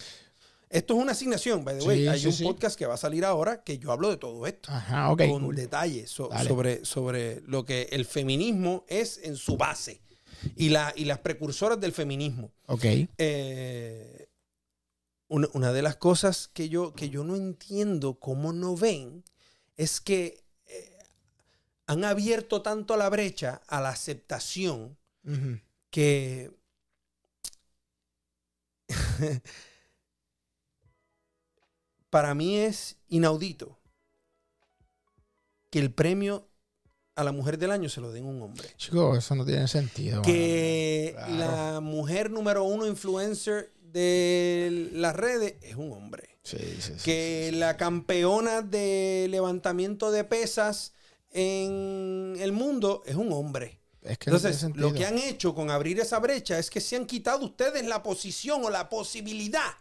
Esto es una asignación, by the way. Sí, Hay sí, un sí. podcast que va a salir ahora que yo hablo de todo esto. Ajá, con cool. detalles so- sobre, sobre lo que el feminismo es en su base y, la, y las precursoras del feminismo. Ok. Eh, una, una de las cosas que yo, que yo no entiendo cómo no ven es que eh, han abierto tanto la brecha a la aceptación que [LAUGHS] para mí es inaudito que el premio a la mujer del año se lo den un hombre. Chico, eso no tiene sentido. Que la mujer número uno influencer de las redes es un hombre. Sí, sí, sí, Que la campeona de levantamiento de pesas en el mundo es un hombre. Es que no Entonces, sentido. lo que han hecho con abrir esa brecha es que se han quitado ustedes la posición o la posibilidad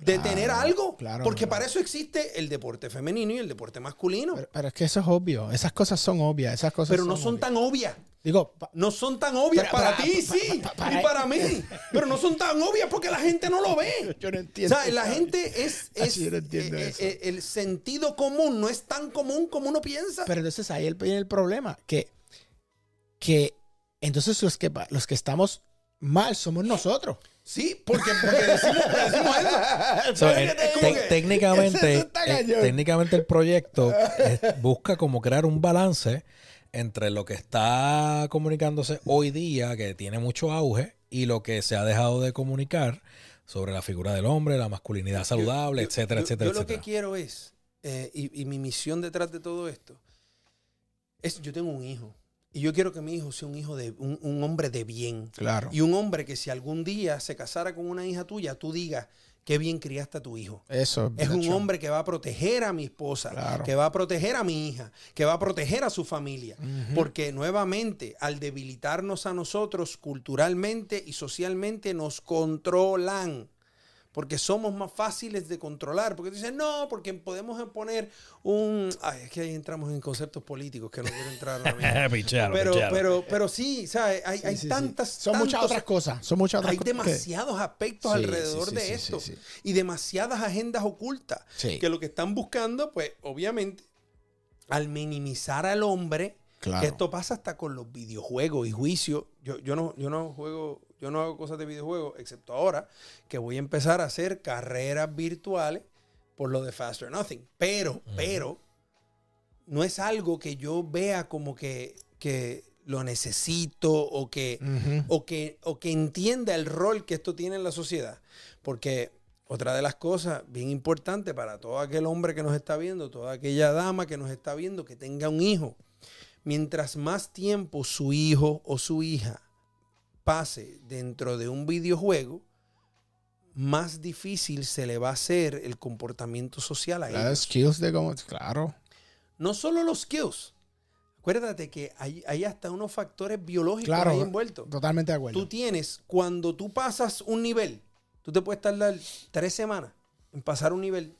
de Claro, tener algo. claro, porque claro. para eso existe el deporte femenino y el deporte masculino. Pero, Pero, pero es que eso es obvio. Esas cosas son obvias. Esas cosas no son tan obvias. Digo, No son tan obvias. Pero para, para- ti, sí. y para mí. Pero no son tan obvias porque la gente no lo ve. [LAUGHS] yo no O entiendo. sea, la gente es. [LAUGHS] es yo no entiendo eh, eso. eh, el sentido común no es tan común como uno piensa. Pero entonces ahí el- viene el problema. Que, que entonces los que, los que estamos mal somos nosotros. Sí, porque, porque decimos, decimos eso. [LAUGHS] So, Pero eh, te- que- técnicamente, [LAUGHS] está eh, técnicamente el proyecto busca como crear un balance entre lo que está comunicándose hoy día, que tiene mucho auge, y lo que se ha dejado de comunicar sobre la figura del hombre, la masculinidad saludable, Yo- etcétera, yo- etcétera, Yo lo que quiero es, eh, y, y mi misión detrás de todo esto, es yo tengo un hijo. Y yo quiero que mi hijo sea un hijo de un, un hombre de bien. Claro. Y un hombre que si algún día se casara con una hija tuya, tú digas, qué bien criaste a tu hijo. Eso Es un hecho. hombre que va a proteger a mi esposa, Claro. que va a proteger a mi hija, que va a proteger a su familia. Porque nuevamente, al debilitarnos a nosotros culturalmente y socialmente, nos controlan. Porque somos más fáciles de controlar. Porque dicen, no, porque podemos poner un... Ay, es que ahí entramos en conceptos políticos que no quiero entrar ahora mismo. [LAUGHS] Picharo, pero, picharo. pero, pero sí, ¿sabes? Hay, Sí, hay sí, sí. tantas... Son muchas otras cosas. Son muchas otras hay que- demasiados aspectos Sí, alrededor sí, sí, de sí, esto sí, sí. y demasiadas agendas ocultas Sí. que lo que están buscando, pues obviamente, al minimizar al hombre, Claro. que esto pasa hasta con los videojuegos y juicios. Yo, yo, no, yo no juego, yo no hago cosas de videojuegos, excepto ahora que voy a empezar a hacer carreras virtuales por lo de Faster Nothing. Pero, pero, no es algo que yo vea como que, que lo necesito o que, o que, o que entienda el rol que esto tiene en la sociedad. Porque otra de las cosas bien importantes para todo aquel hombre que nos está viendo, toda aquella dama que nos está viendo, que tenga un hijo, mientras más tiempo su hijo o su hija pase dentro de un videojuego, más difícil se le va a hacer el comportamiento social a Las skills de cómo. Claro. No solo los skills. Acuérdate que hay, hay hasta unos factores biológicos Claro. ahí envueltos. Totalmente de acuerdo. Tú tienes, cuando tú pasas un nivel, tú te puedes tardar tres semanas en pasar un nivel.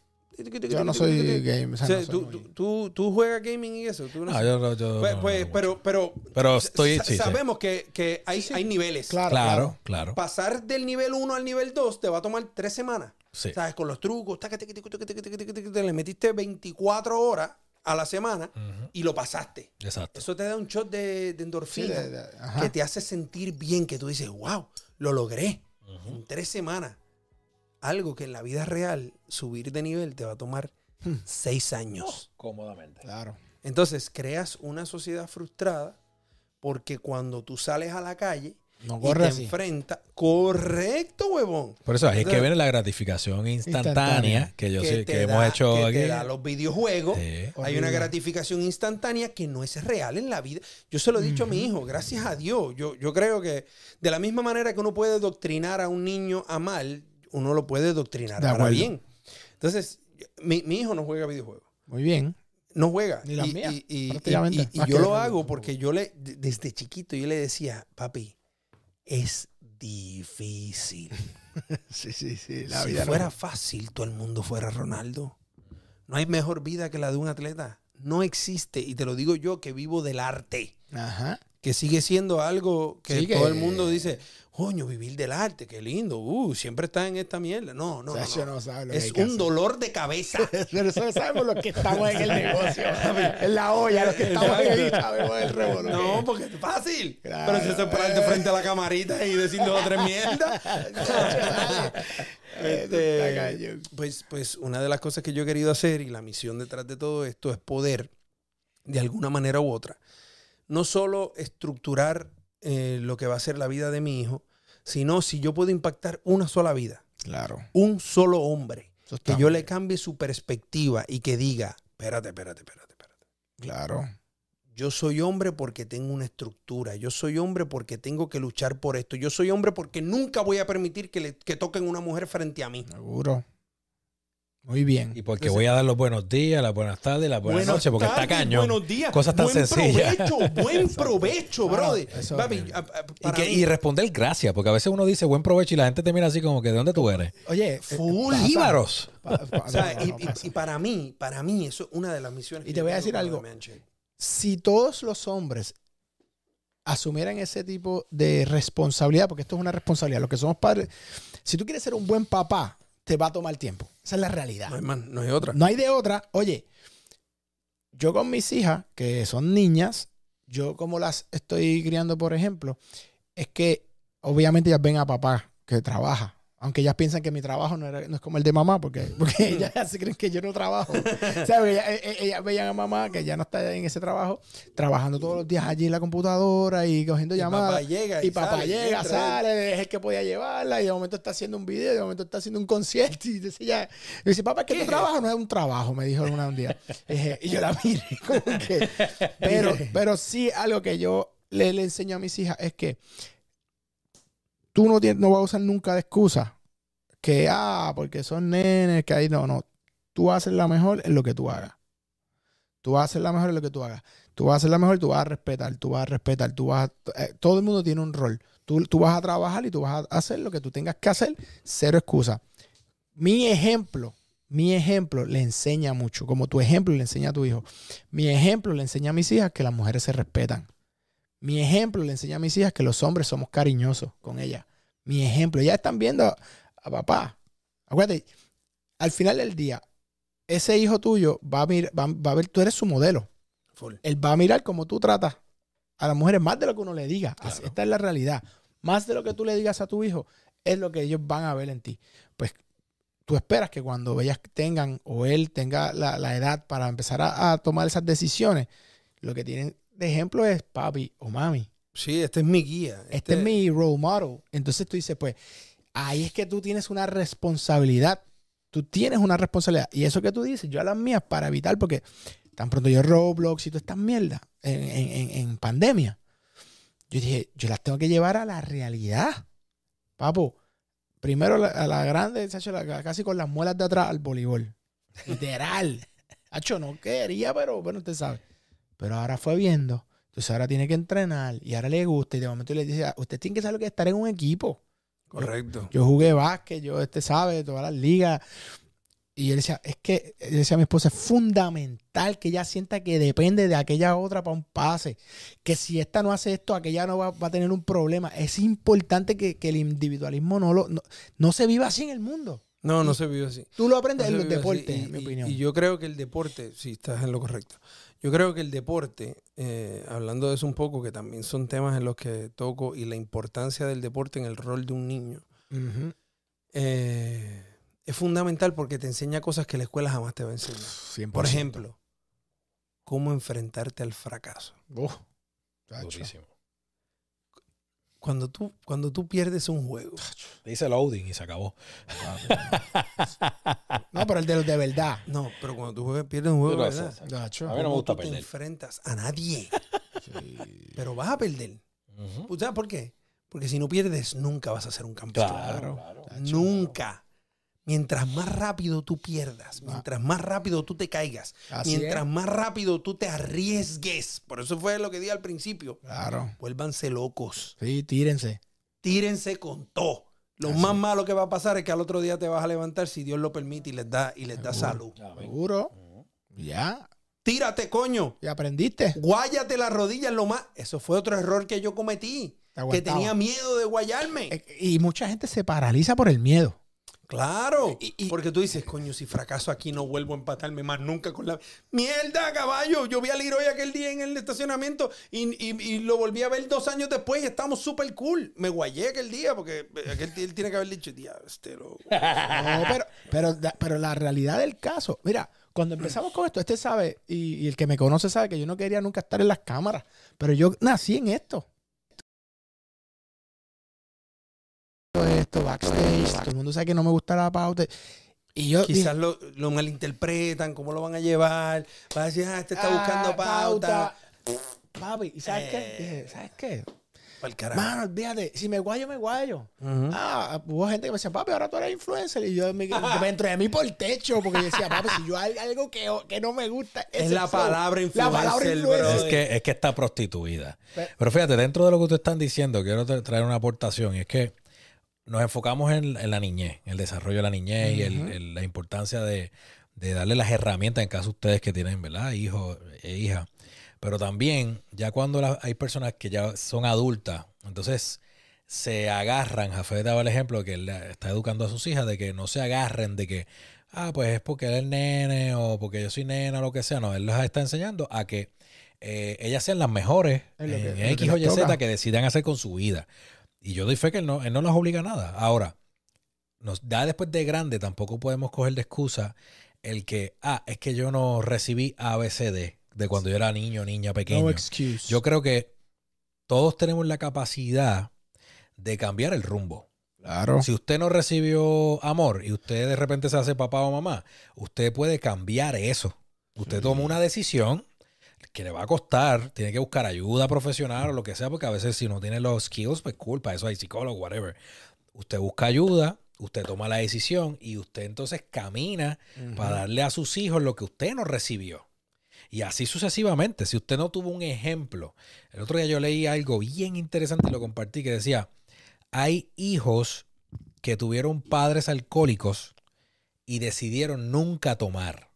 Yo no soy game. o sea, no soy tú, muy- tú- tú- juegas gaming y eso. tú no sé. yo no- yo Pues- no- pues, no pero, pero, Pero estoy- sa- sí, sí. sabemos que, que hay, Sí, sí. hay niveles. Claro, Claro, claro. Pasar del nivel 1 al nivel 2 te va a tomar tres semanas. Sí. ¿Sabes? Con los trucos, te le metiste 24 horas a la semana Ujú, y lo pasaste. Exacto. Eso te da un shot de, de Sí, endorfina de- de- ajá. que te hace sentir bien, que tú dices, wow, lo logré Ujú. en tres semanas. Algo que en la vida real, subir de nivel te va a tomar Hmm. seis años. Cómodamente. Claro. Entonces creas una sociedad frustrada porque cuando tú sales a la calle No y te así. enfrenta. Correcto, huevón. Por eso ahí es que viene la gratificación instantánea, Instantánea. que yo que sé que hemos hecho que aquí. te da los videojuegos. Sí. Hay una gratificación instantánea que no es real en la vida. Yo se lo he dicho a mi hijo, gracias a Dios. Yo, yo creo que de la misma manera que uno puede doctrinar a un niño a mal, uno lo puede doctrinar para bien. Entonces, mi, mi hijo no juega videojuegos. Muy bien. No juega. Ni las y, mías, y- y- prácticamente. y- y Más yo lo hago porque yo le, de- desde chiquito, yo le decía, papi, es difícil. [LAUGHS] Sí, sí, sí. si fuera fácil, todo el mundo fuera Ronaldo. No hay mejor vida que la de un atleta. No existe. Y te lo digo yo que vivo del arte. Ajá. Que sigue siendo algo que- todo el mundo dice, coño, vivir del arte, qué lindo. Uh, siempre está en esta mierda. No, no, no, Sacho no. no sabe lo que Es que un dolor de cabeza. [LAUGHS] Pero eso sabemos los que estamos en el negocio. [LAUGHS] en la olla, los que estamos ahí sabemos el revolú. No, porque es fácil. Claro. Pero si eso es pararte frente a la camarita y decir dos o tres mierdas. [LAUGHS] Este, pues, pues una de las cosas que yo he querido hacer y la misión detrás de todo esto es poder, de alguna manera u otra, no solo estructurar eh, lo que va a ser la vida de mi hijo, sino si yo puedo impactar una sola vida, Claro. un solo hombre, que yo le cambie su perspectiva y que diga, espérate, espérate, espérate, espérate. Claro. Yo soy hombre porque tengo una estructura. Yo soy hombre porque tengo que luchar por esto. Yo soy hombre porque nunca voy a permitir que, le, que toquen una mujer frente a mí. Seguro. Muy bien. Y porque Entonces- voy a dar los buenos días, las buenas tardes, las buenas, noches, porque está cañón. Buenos días. Cosas tan buen sencillas. [LAUGHS] Provecho, buen provecho, brother. eso a- a- Y, que- responder gracias, porque a veces uno dice buen provecho y la gente te mira así como que ¿de dónde tú eres? Oye, eh, Full. Íbaros. [LAUGHS] O sea, y, para mí, para mí, eso es una de las misiones. Y te voy a decir algo. Si todos los hombres asumieran ese tipo de responsabilidad, porque esto es una responsabilidad, los que somos padres, si tú quieres ser un buen papá, te va a tomar tiempo. Esa es la realidad. No hay, más, no hay otra. No hay de otra. Oye, yo con mis hijas, que son niñas, yo como las estoy criando, por ejemplo, es que obviamente ellas ven a papá que trabaja. Aunque ellas piensan que mi trabajo no, era- no es como el de mamá, porque, [LAUGHS] porque [LAUGHS] ellas se creen que yo no trabajo. O sea, porque ellas, ellas- veían a mamá que ya no está en ese trabajo, trabajando todos los días allí en la computadora y cogiendo Y llamadas. papá llega Y papá sale, llega, sale, es el que podía llevarla y de momento está haciendo un video, y de momento está haciendo un concierto y dice ya, y dice, papá, es que ¿Qué tu trabajo no es un trabajo, me dijo una un día. Y y yo la miré [LAUGHS] como que, pero, pero sí algo que yo le, le enseño a mis hijas es que tú no, tienes, no vas a usar nunca de excusa que, ah, porque son nenes, que ahí no, no. Tú haces la mejor en lo que tú hagas. Tú vas a hacer la mejor en lo que tú hagas. Tú vas a hacer la mejor, tú vas a respetar, tú vas a respetar, tú vas a- eh, todo el mundo tiene un rol. Tú, tú vas a trabajar y tú vas a hacer lo que tú tengas que hacer, cero excusa. Mi ejemplo, mi ejemplo le enseña mucho, como tu ejemplo le enseña a tu hijo. Mi ejemplo le enseña a mis hijas que las mujeres se respetan. Mi ejemplo le enseña a mis hijas que los hombres somos cariñosos con ellas. Mi ejemplo, ya están viendo a, a papá. Acuérdate, al final del día, ese hijo tuyo va a, mir- va, va a ver, tú eres su modelo. Full. Él va a mirar cómo tú tratas a las mujeres, más de lo que uno le diga. Claro. esta es la realidad. Más de lo que tú le digas a tu hijo, es lo que ellos van a ver en ti. Pues tú esperas que cuando ellas tengan o él tenga la, la edad para empezar a, a tomar esas decisiones, lo que tienen de ejemplo es papi o mami. Sí, este es mi guía. Este es mi role model. Entonces tú dices, pues, ahí es que tú tienes una responsabilidad. Tú tienes una responsabilidad. Y eso que tú dices, yo a las mías para evitar, porque tan pronto yo Roblox y todas estas mierdas en, en- en- pandemia, yo dije, yo las tengo que llevar a la realidad. Papo, primero la- a la grande, la- casi con las muelas de atrás al voleibol. Literal. [LAUGHS] Hacho, no quería, pero bueno, usted sabe. Pero ahora fue viendo. Entonces ahora tiene que entrenar y ahora le gusta. Y de momento le dice, "Ah, usted tiene que saber lo que es estar en un equipo. Correcto. Yo jugué básquet, yo este sabe, todas las ligas. Y él decía, es que, él decía a mi esposa, es fundamental que ella sienta que depende de aquella otra para un pase. Que si esta no hace esto, aquella no va, va a tener un problema. Es importante que, que el individualismo no, lo, no, no se viva así en el mundo. No, no se vive así. Tú lo aprendes No en los así. deportes, Y- en mi y- opinión. Y yo creo que el deporte, sí, estás en lo correcto. Yo creo que el deporte, eh, hablando de eso un poco, que también son temas en los que toco y la importancia del deporte en el rol de un niño, eh, es fundamental porque te enseña cosas que la escuela jamás te va a enseñar. 100%. Por ejemplo, cómo enfrentarte al fracaso. Durísimo. Cuando tú, cuando tú pierdes un juego. Dice loading y se acabó. [LAUGHS] No, pero el de los de verdad. No, pero cuando tú juegas- pierdes un juego, ¿verdad? Gacho. A mí no me gusta tú te perder. enfrentas a nadie. Pero vas a perder. Ujú. ¿Sabes por qué? Porque si no pierdes, nunca vas a ser un campeón. Claro, claro. Nunca. Mientras más rápido tú pierdas, mientras más rápido tú te caigas, Así mientras es. más rápido tú te arriesgues, por eso fue lo que dije al principio, Claro. vuélvanse locos, Sí, tírense. tírense con todo. Lo Así más malo que va a pasar es que al otro día te vas a levantar si Dios lo permite y les da, y les da salud. Seguro. Ya. Tírate, coño. Y aprendiste. Guáyate las rodillas lo más. Eso fue otro error que yo cometí. Te Que tenía miedo de guayarme. Y mucha gente se paraliza por el miedo. Claro. Y- y- porque tú dices, coño, si fracaso aquí no vuelvo a empatarme más nunca con la. ¡Mierda, caballo! Yo vi a Leroy aquel día en el estacionamiento y, y- y lo volví a ver dos años después y estamos súper cool. Me guayé aquel día porque aquel día él tiene que haber dicho, tía, este lo. [LAUGHS] No, pero, pero, la- pero la realidad del caso, mira, cuando empezamos con esto, este sabe, y, y el que me conoce sabe que yo no quería nunca estar en las cámaras, pero yo nací en esto. Esto, backstage, todo el mundo sabe que no me gusta la pauta. Y yo Quizás lo, lo malinterpretan, cómo lo van a llevar. Va a decir, ah, este está buscando Ah, pauta. Papi, ¿y sabes Eh. qué? Dije, ¿Sabes qué? Pa'l carajo. Mano, olvídate, si me guayo, me guayo. Ah, hubo gente que me decía, papi, ahora tú eres influencer. Y yo me, [LAUGHS] me entré a mí por el techo porque yo decía, papi, si yo hay algo que, que no me gusta. Es la flow". palabra La palabra influencer. Es que, es que está prostituida. Pe- Pero fíjate, dentro de lo que ustedes están diciendo, quiero tra- traer una aportación. Y es que nos enfocamos en, en la niñez, en el desarrollo de la niñez y el- la importancia de, de darle las herramientas en caso de ustedes que tienen, ¿verdad? Hijos e hijas. Pero también, ya cuando la- hay personas que ya son adultas, entonces se agarran, Jafé daba el ejemplo que él está educando a sus hijas, de que no se agarren de que, ah, pues es porque él es nene o porque yo soy nena o lo que sea. No, él les está enseñando a que eh, ellas sean las mejores en que X o Y Z que decidan hacer con su vida. Y yo doy fe que él no, él no las obliga a nada. Ahora, nos da después de grande, tampoco podemos coger de excusa el que, ah, es que yo no recibí ABCD de cuando yo era niño, niña, pequeño. No excuse. Yo creo que todos tenemos la capacidad de cambiar el rumbo. claro. Si usted no recibió amor y usted de repente se hace papá o mamá, usted puede cambiar eso. Usted toma una decisión que le va a costar, tiene que buscar ayuda profesional o lo que sea, porque a veces si no tiene los skills, pues culpa, eso hay psicólogo, whatever. Usted busca ayuda, usted toma la decisión y usted entonces camina para darle a sus hijos lo que usted no recibió. Y así sucesivamente. Si usted no tuvo un ejemplo. El otro día yo leí algo bien interesante y lo compartí que decía, hay hijos que tuvieron padres alcohólicos y decidieron nunca tomar.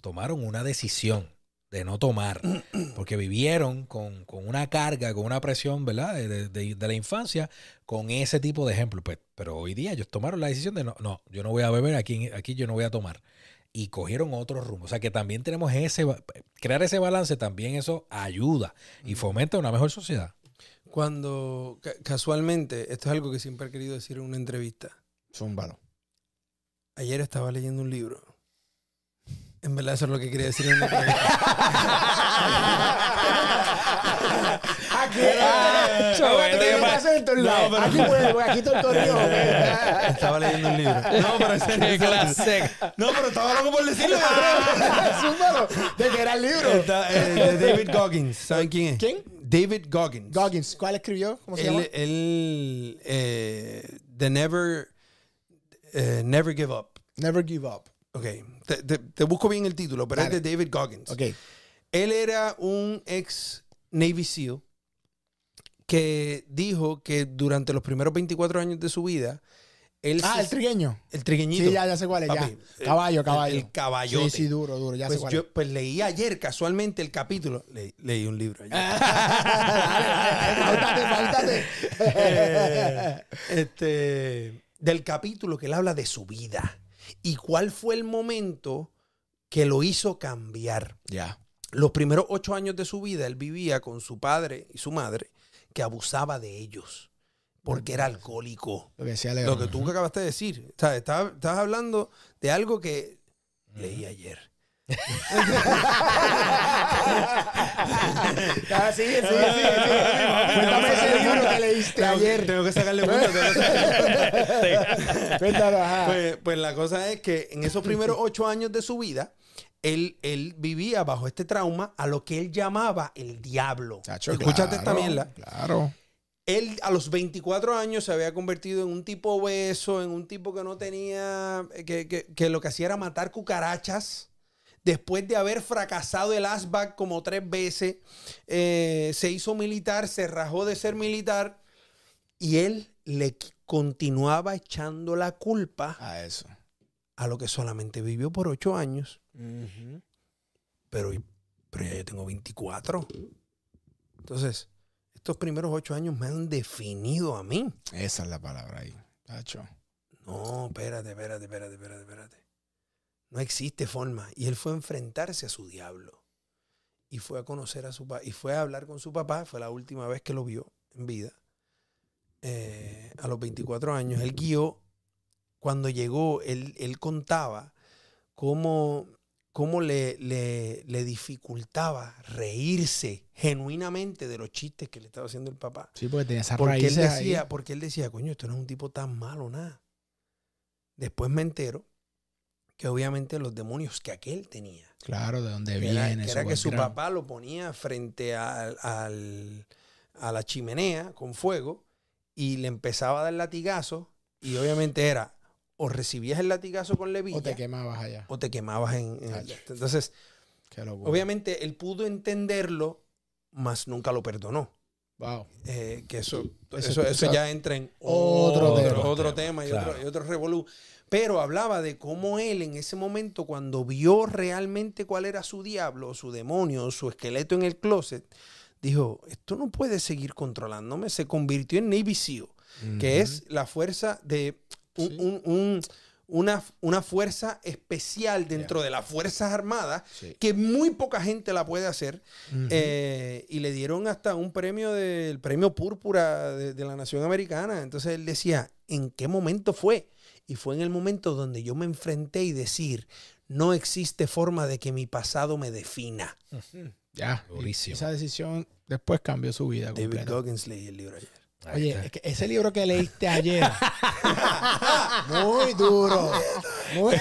Tomaron una decisión de no tomar porque vivieron con, con una carga, con una presión, ¿verdad? De, de- de- de la infancia, con ese tipo de ejemplo. Pues, pero hoy día ellos tomaron la decisión de no, no, yo no voy a beber, aquí, aquí yo no voy a tomar. Y cogieron otro rumbo. O sea que también tenemos ese, crear ese balance, también eso ayuda y fomenta una mejor sociedad. Cuando ca- casualmente, esto es algo que siempre he querido decir en una entrevista. Zúmbalo. Ayer estaba leyendo un libro. En verdad, eso es lo que quería decir [LAUGHS] en una. Aquí, Ah, no, Aquí porque aquí todo el corrido. [LAUGHS] estaba leyendo un libro. No, pero ese No, pero estaba loco por decirlo. De [LAUGHS] que era el libro. Está, eh, de David Goggins. ¿Saben quién es? ¿Quién? David Goggins. Goggins. ¿Cuál escribió? ¿Cómo se llama? Él, él eh, The Never, eh, Never Give Up. Never Give Up. Ok, te, te- te busco bien el título, pero Dale. es de David Goggins. Ok. Él era un ex Navy SEAL que dijo que durante los primeros 24 años de su vida, él Ah, se- el trigueño. el trigueñito. Sí, ya, ya sé cuál es. Ya. Papi, Caballo, caballo. El, el. Sí, sí, duro, duro. Ya sé pues, cuál yo, pues leí ayer casualmente el capítulo. Le- leí un libro ayer. [LAUGHS] Páltate. [LAUGHS] Eh, este, del capítulo que él habla de su vida y cuál fue el momento que lo hizo cambiar. Ya. Los primeros ocho años de su vida él vivía con su padre y su madre que abusaba de ellos porque era alcohólico. Lo que decía. Lo que tú acabaste de decir. O sea, estás hablando de algo que leí ayer. [LAUGHS] Ah, sigue, sigue, sigue, sigue. Cuéntame ese libro que leíste Tengo que- ayer. Tengo que sacarle [LAUGHS] ajá. Pues, pues la cosa es que en esos primeros ocho años de su vida, él, él vivía bajo este trauma a lo que él llamaba el diablo. Chacho, Escúchate esta claro, mierda. Claro. Él a los 24 años se había convertido en un tipo obeso, en un tipo que no tenía, que, que- que lo que hacía era matar cucarachas. Después de haber fracasado el ASBAC como tres veces, eh, se hizo militar, se rajó de ser militar y él le continuaba echando la culpa A eso. a lo que solamente vivió por ocho años. Pero, pero ya yo tengo 24. Entonces, estos primeros ocho años me han definido a mí. Esa es la palabra ahí. Chacho. No, espérate, espérate, espérate, espérate, espérate. No existe forma. Y él fue a enfrentarse a su diablo. Y fue a conocer a su papá. Y fue a hablar con su papá. Fue la última vez que lo vio en vida. Eh, a los 24 años. Él guió. Cuando llegó, él, él contaba cómo, cómo le, le, le dificultaba reírse genuinamente de los chistes que le estaba haciendo el papá. Sí, porque tenía esas Porque él, decía, ahí. porque él decía, coño, esto no es un tipo tan malo, nada. Después me entero que obviamente los demonios que aquel tenía, Claro, de dónde era, viene. que, era que su papá lo ponía frente al- al- a la chimenea con fuego y le empezaba a dar latigazo y obviamente era o recibías el latigazo con levilla O te quemabas allá. o te quemabas en, Chacho. Entonces, obviamente él pudo entenderlo, mas nunca lo perdonó. Wow. Eh, que eso, Eso- eso, ya entra en Otro otro, tema. otro tema y, Claro. otro, y otro revolú. Pero hablaba de cómo él en ese momento, cuando vio realmente cuál era su diablo, su demonio, su esqueleto en el closet, dijo, esto no puede seguir controlándome. Se convirtió en Navy SEAL, que es la fuerza de un- Sí. un- un- una, una fuerza especial dentro de las Fuerzas Armadas Sí. que muy poca gente la puede hacer. Eh, y le dieron hasta un premio del premio púrpura de, de la nación americana. Entonces él decía, ¿en qué momento fue? Y fue en el momento donde yo me enfrenté y decir, no existe forma de que mi pasado me defina. Ya. Durísimo. Y Esa decisión después cambió su vida. David completa. Goggins leí el libro ayer. Oye, es que ese libro que leíste ayer. [LAUGHS] muy duro. Muy... [LAUGHS]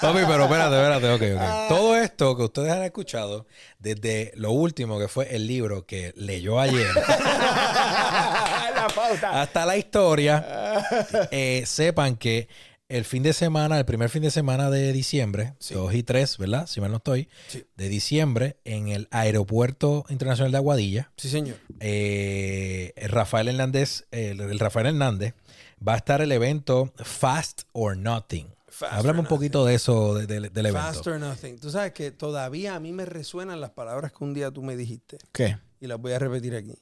Papi, pero espérate, espérate, ok, ok. Todo esto que ustedes han escuchado, desde lo último que fue el libro que leyó ayer, [LAUGHS] la pauta. hasta la historia, eh, sepan que el fin de semana, el primer fin de semana de diciembre, Sí. 2 y 3, ¿verdad? Si mal no estoy, Sí. de diciembre, en el Aeropuerto Internacional de Aguadilla, Sí, señor. eh, Rafael Hernández, el, el Rafael Hernández, va a estar el evento Fast or Nothing. Fast Háblame or un poquito de eso, de- de- del evento. Fast or nothing. Tú sabes que todavía a mí me resuenan las palabras que un día tú me dijiste. ¿Qué? y las voy a repetir aquí.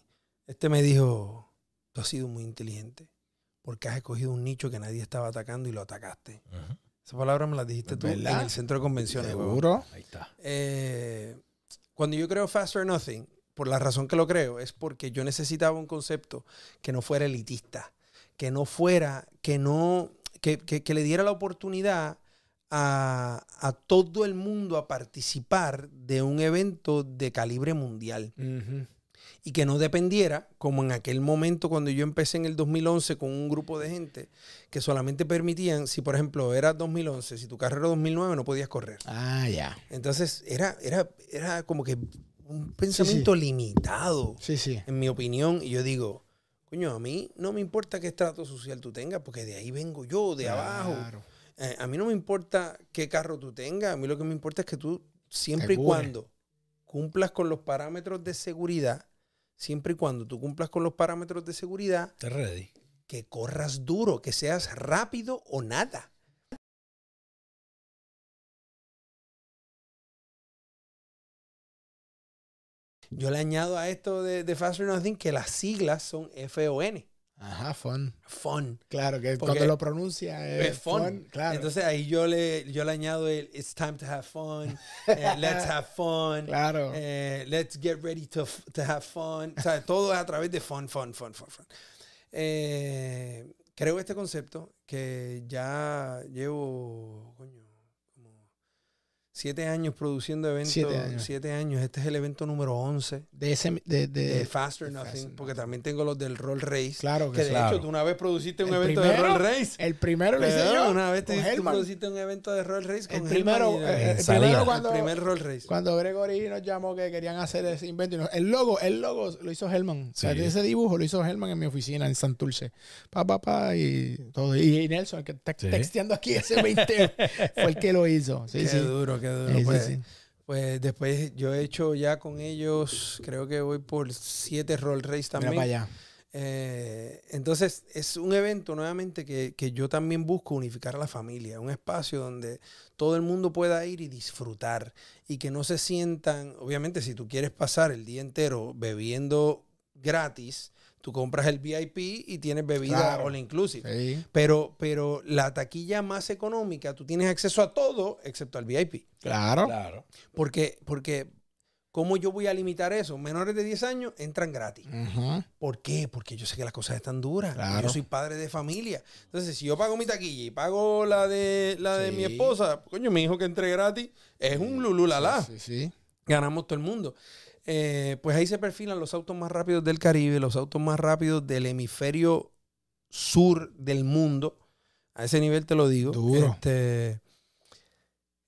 Este me dijo, tú has sido muy inteligente porque has escogido un nicho que nadie estaba atacando y lo atacaste. Ujú. Esas palabras me las dijiste tú ¿Verdad? en el centro de convenciones. ¿Seguro? Ahí está. Eh, cuando yo creo Fast or Nothing, por la razón que lo creo, es porque yo necesitaba un concepto que no fuera elitista, que no fuera, que no, que, que- que le diera la oportunidad a, a todo el mundo a participar de un evento de calibre mundial y que no dependiera, como en aquel momento cuando yo empecé en el 2011 con un grupo de gente que solamente permitían, si por ejemplo era 2011, si tu carrera era 2009 no podías correr. Ah, ya. Entonces era, era, era como que un pensamiento limitado, Sí, sí. en mi opinión. Y yo digo, coño, a mí no me importa qué estrato social tú tengas, porque de ahí vengo yo, de abajo. Eh, a mí no me importa qué carro tú tengas, a mí lo que me importa es que tú, siempre y cuando cumplas con los parámetros de seguridad, siempre y cuando tú cumplas con los parámetros de seguridad, que corras duro, que seas rápido o nada. Yo le añado a esto de, de Fast or Nothing que las siglas son F-O-N. Ajá, fun. Fun. Claro, que Porque cuando lo pronuncia es, Es fun. fun, Claro. Entonces ahí yo le, yo le añado el It's time to have fun. eh, let's have fun. [LAUGHS] claro. eh, let's get ready to, to have fun. O sea, todo es a través de fun, fun, fun, fun, fun. Eh, creo este concepto que ya llevo, coño, siete años produciendo eventos. Siete años. Siete años. Este es el evento número 11 De ese. De, de- de Faster de Nothing. Faster porque también tengo los del Roll Race. Claro que que de Claro. hecho tú una vez produciste un El evento de primero, Roll Race. El primero lo hice yo. Una vez te, tú produciste un evento de Roll Race con El primero, eh, el primero El cuando, el primer Roll Race. cuando Gregory nos llamó que querían hacer ese invento. El logo, el logo lo hizo Hellman. O sea, Sí. ese dibujo lo hizo Hellman en mi oficina en Santurce. Pa, pa, pa, y todo. Y Nelson, el que está Sí. texteando aquí ese 20, [LAUGHS] fue el que lo hizo. Sí, qué sí. duro, sí, pues, después yo he hecho ya con ellos, creo que voy por siete Roll Race Mira también. para allá. Eh, entonces, es un evento nuevamente que, que yo también busco unificar a la familia, un espacio donde todo el mundo pueda ir y disfrutar y que no se sientan, obviamente si tú quieres pasar el día entero bebiendo gratis, tú compras el VIP y tienes bebida Claro. all inclusive. Sí, Pero, pero la taquilla más económica, tú tienes acceso a todo excepto al VIP. claro. Claro. Porque, porque ¿cómo yo voy a limitar eso? Menores de 10 años entran gratis. ¿Por qué? Porque yo sé que las cosas están duras. Claro. Yo soy padre de familia. Entonces, si yo pago mi taquilla y pago la de la de Sí. mi esposa, coño, mi hijo que entre gratis es un lululala. Sí, sí. Ganamos todo el mundo. Eh, pues ahí se perfilan los autos más rápidos del Caribe, los autos más rápidos del hemisferio sur del mundo. A ese nivel te lo digo. Duro. Este,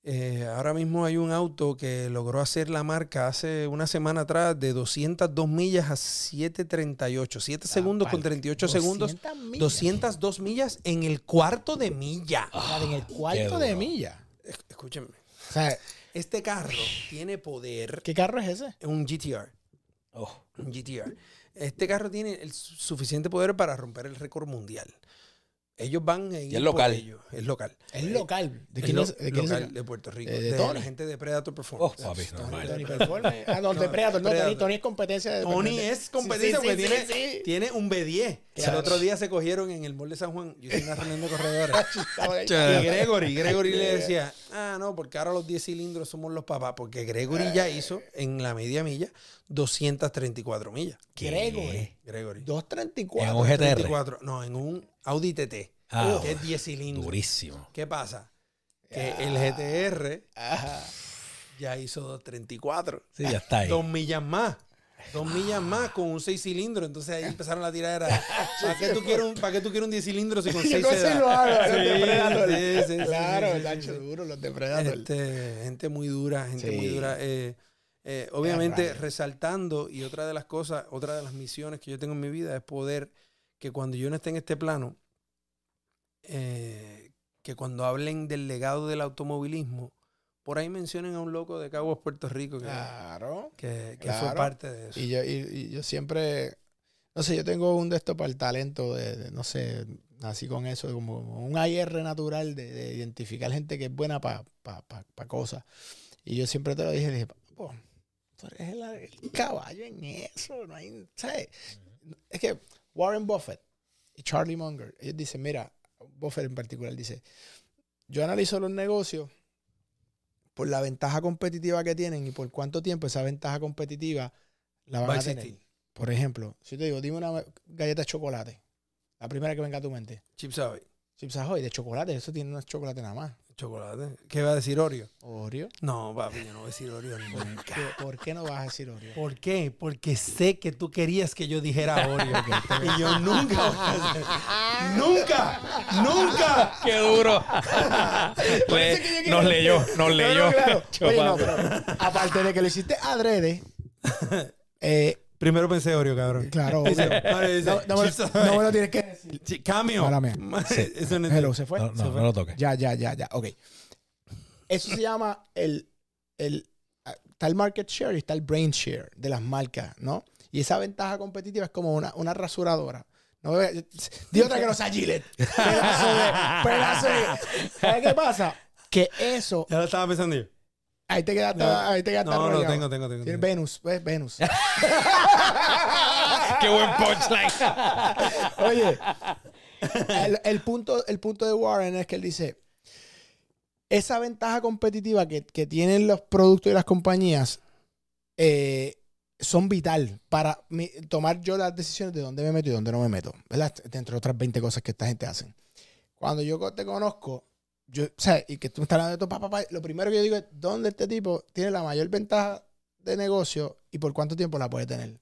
eh, ahora mismo hay un auto que logró hacer la marca hace una semana atrás de 202 millas a 738. 7 segundos con 38 segundos. 200 millas. 202 millas en el cuarto de milla. O sea, en el cuarto de milla. Es- Escúchenme. O sea, Este carro tiene poder. ¿qué carro es ese? Es un GTR. Oh, Un GTR. Este carro tiene el su- suficiente poder para romper el récord mundial. Ellos van a ir es local. ello. Es local. Es local. ¿De Es quién lo- es? ¿De quién es local ese? de Puerto Rico. Eh, de de, Tony. la gente de Predator oh, Performance. papi, Tony, normal. Tony Performance. Ah, no, de Predator. No, Predator. Tony, Tony es competencia de Tony es competencia Sí, sí, porque sí, tiene, tiene un B10. Claro. El otro día se cogieron en el mall de San Juan. Yo hice una reunión de corredores. Y Gregory, Gregory le [LAUGHS] decía, ah, no, porque ahora los 10 cilindros somos los papás, porque Gregory ya hizo en la media milla 234 millas. ¿Qué? Gregory. Gregory. 234. En un GTR. 34, no, en un Audi TT, Ah, que es 10 cilindros. Durísimo. ¿Qué pasa? Que Ah. el GTR Ajá. ya hizo 234. Sí, ya está ahí. Dos millas más. Dos millas más con un 6 cilindros. Entonces ahí empezaron la tiradera. [LAUGHS] ¿Para qué tú quieres un, para qué tú quieres un 10 cilindros si con 6 [LAUGHS] Yo no se da? lo [LAUGHS] Sí, sí, sí, Claro, el ancho duro, los de Predator. Este, gente muy dura, gente muy dura. Eh, eh, obviamente, resaltando, y otra de las cosas, otra de las misiones que yo tengo en mi vida es poder que cuando yo no esté en este plano, eh, que cuando hablen del legado del automovilismo, por ahí mencionen a un loco de Caguas, Puerto Rico, que, Claro. que, que claro. fue parte de eso. Y yo, y, y yo siempre, no sé, yo tengo un de esto para el talento, de, de, no sé, así con eso, como un AR natural de, de identificar gente que es buena para pa, pa- pa cosas. Y yo siempre te lo dije, dije, "Papo, tú eres el, el caballo en eso, no hay, ¿sabes? Es que Warren Buffett y Charlie Munger, ellos dicen, mira, Buffett en particular dice, yo analizo los negocios por la ventaja competitiva que tienen y por cuánto tiempo esa ventaja competitiva la van Va a tener. Por ejemplo, si te digo, dime una galleta de chocolate, la primera que venga a tu mente. Chips Ahoy, Chips Ahoy, de chocolate, eso tiene unos chocolate nada más. Chocolate. ¿Qué va a decir Oreo? Oreo. No, papi, yo no voy a decir Oreo nunca. ¿Qué- ¿Por qué no vas a decir Oreo? ¿Por qué? Porque sé que tú querías que yo dijera Oreo. [LAUGHS] y yo nunca voy a hacer- ¡Nunca! ¡Nunca! ¡Qué duro! [LAUGHS] Le- nos leyó, nos leyó. No, no, claro. Oye, no, Chopapo. pero aparte de que lo hiciste adrede, [LAUGHS] eh, Primero pensé Oreo, cabrón. claro, [LAUGHS] no, no me, lo- no me lo tienes que decir. Sí, Cambio. Mala mía. [LAUGHS] Eso no es- Hello, ¿se fue? No, no, no lo toques. Ya, ya, ya, ya. Ok. Eso se llama el, el. ah, Está el market share y está el brain share de las marcas, ¿no? Y esa ventaja competitiva es como una, una rasuradora. No me- di otra que no sea Gillette. [LAUGHS] Pedazo de. Pedazo de. ¿Sabes qué pasa? Que eso. Ya lo estaba pensando yo. Ahí te quedaste. No. ahí te quedaste No, no, tengo, tengo, tengo. Venus, ¿ves? Venus. [LAUGHS] ¡Qué buen punchline! [LAUGHS] Oye, el, el punto, el punto de Warren es que él dice, esa ventaja competitiva que, que tienen los productos y las compañías eh, son vital para mi- tomar yo las decisiones de dónde me meto y dónde no me meto, ¿verdad? Entre otras 20 cosas que esta gente hace. Cuando yo te conozco, yo, o sea, y que tú me estás hablando de tu papá, papá, lo primero que yo digo es, ¿dónde este tipo tiene la mayor ventaja de negocio y por cuánto tiempo la puede tener?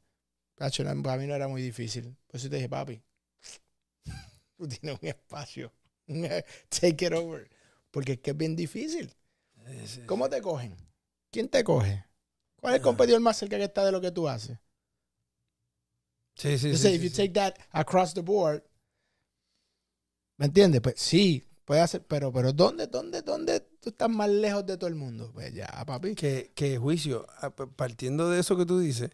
Cacho, para mí no era muy difícil. Por eso te dije, papi, [LAUGHS] tú tienes un espacio. [LAUGHS] Take it over. Porque es que es bien difícil. ¿Cómo te cogen? ¿Quién te coge? ¿Cuál es el Ah. competidor más cerca que está de lo que tú haces? Sí, sí, Yo sí, if you sí. take that across the board, ¿me entiendes? Pues sí, puede hacer, pero, pero ¿dónde, dónde, dónde tú estás más lejos de todo el mundo? Pues ya, papi. Que, que juicio, a- p- partiendo de eso que tú dices